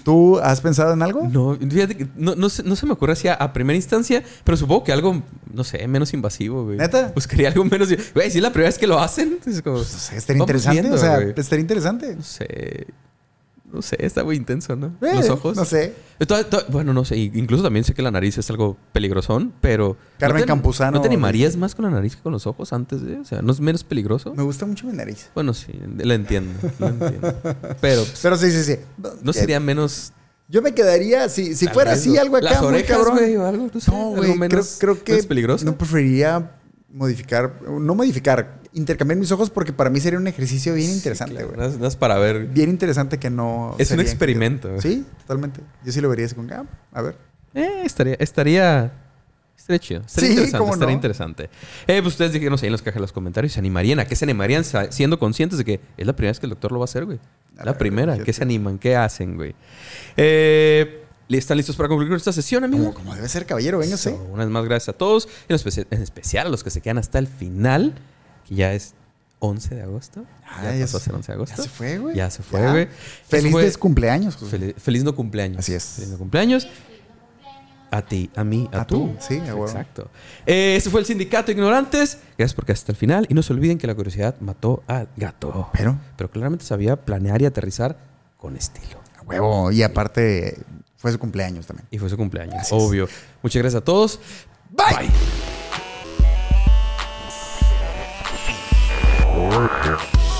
C: ¿Tú has pensado en algo?
B: No, fíjate que no, no, se, no se me ocurre así a, a primera instancia, pero supongo que algo, no sé, menos invasivo, güey.
C: ¿Neta?
B: Buscaría algo menos... Güey, si es la primera vez que lo hacen, es como...
C: Pues, o sea, estaría interesante,
B: viendo,
C: o sea,
B: güey.
C: estaría interesante.
B: No sé... No sé, está muy intenso, ¿no?
C: Eh,
B: Los ojos.
C: No sé.
B: Eh, bueno, no sé. Incluso también sé que la nariz es algo peligrosón, pero...
C: Carmen
B: ¿no te-
C: Campuzano-
B: ¿No te animarías más con la nariz que con los ojos antes de...? O sea, ¿no es menos peligroso?
C: Me gusta mucho mi nariz.
B: Bueno, sí. Lo entiendo. Entiendo. Pero... pues,
C: Pero sí, sí, sí.
B: ¿No sería menos...
C: Yo me quedaría, si, si fuera así, algo acá
B: Las
C: muy
B: orejas,
C: cabrón.
B: güey, o algo, no sé,
C: No,
B: algo
C: creo, creo que
B: menos peligroso.
C: no preferiría modificar, no modificar, intercambiar mis ojos porque para mí sería un ejercicio bien interesante, güey.
B: nada más para ver.
C: Bien interesante que no.
B: Es un experimento.
C: Sí, totalmente. Yo sí lo vería así con, ah, a ver.
B: Eh, estaría, estaría, Estaría chido. Estaría
C: Sí,
B: interesante.
C: cómo
B: Estaría
C: no.
B: interesante. Eh, pues ustedes dijeron ahí en los cajas de los comentarios. ¿Se animarían? ¿A qué se animarían siendo conscientes de que es la primera vez que el doctor lo va a hacer, güey? La
C: ver,
B: primera. ¿Qué se animan? ¿Qué hacen, güey? Eh, ¿Están listos para concluir esta sesión, amigos?
C: Como, como debe ser, caballero, véngase.
B: So, una vez más, gracias a todos. En especial, en especial a los que se quedan hasta el final, que ya es 11 de agosto.
C: Ah,
B: ya
C: ya
B: pasó a
C: se-
B: ser 11 de agosto.
C: Ya se fue, güey.
B: Ya se fue, güey.
C: Feliz
B: fue-
C: cumpleaños.
B: Feliz, no cumpleaños.
C: Así es.
B: Feliz no cumpleaños. A ti, a mí, a,
C: A
B: tú.
C: tú, sí, a huevo.
B: Exacto. Eh, fue el Sindicato de Ignorantes. Gracias por quedar hasta el final. Y no se olviden que la curiosidad mató al gato.
C: Pero,
B: Pero claramente sabía planear y aterrizar con estilo.
C: a huevo. Y aparte, fue su cumpleaños también.
B: Y fue su cumpleaños,
C: Así es.
B: obvio. Muchas gracias a todos.
C: Bye.
B: Bye. Música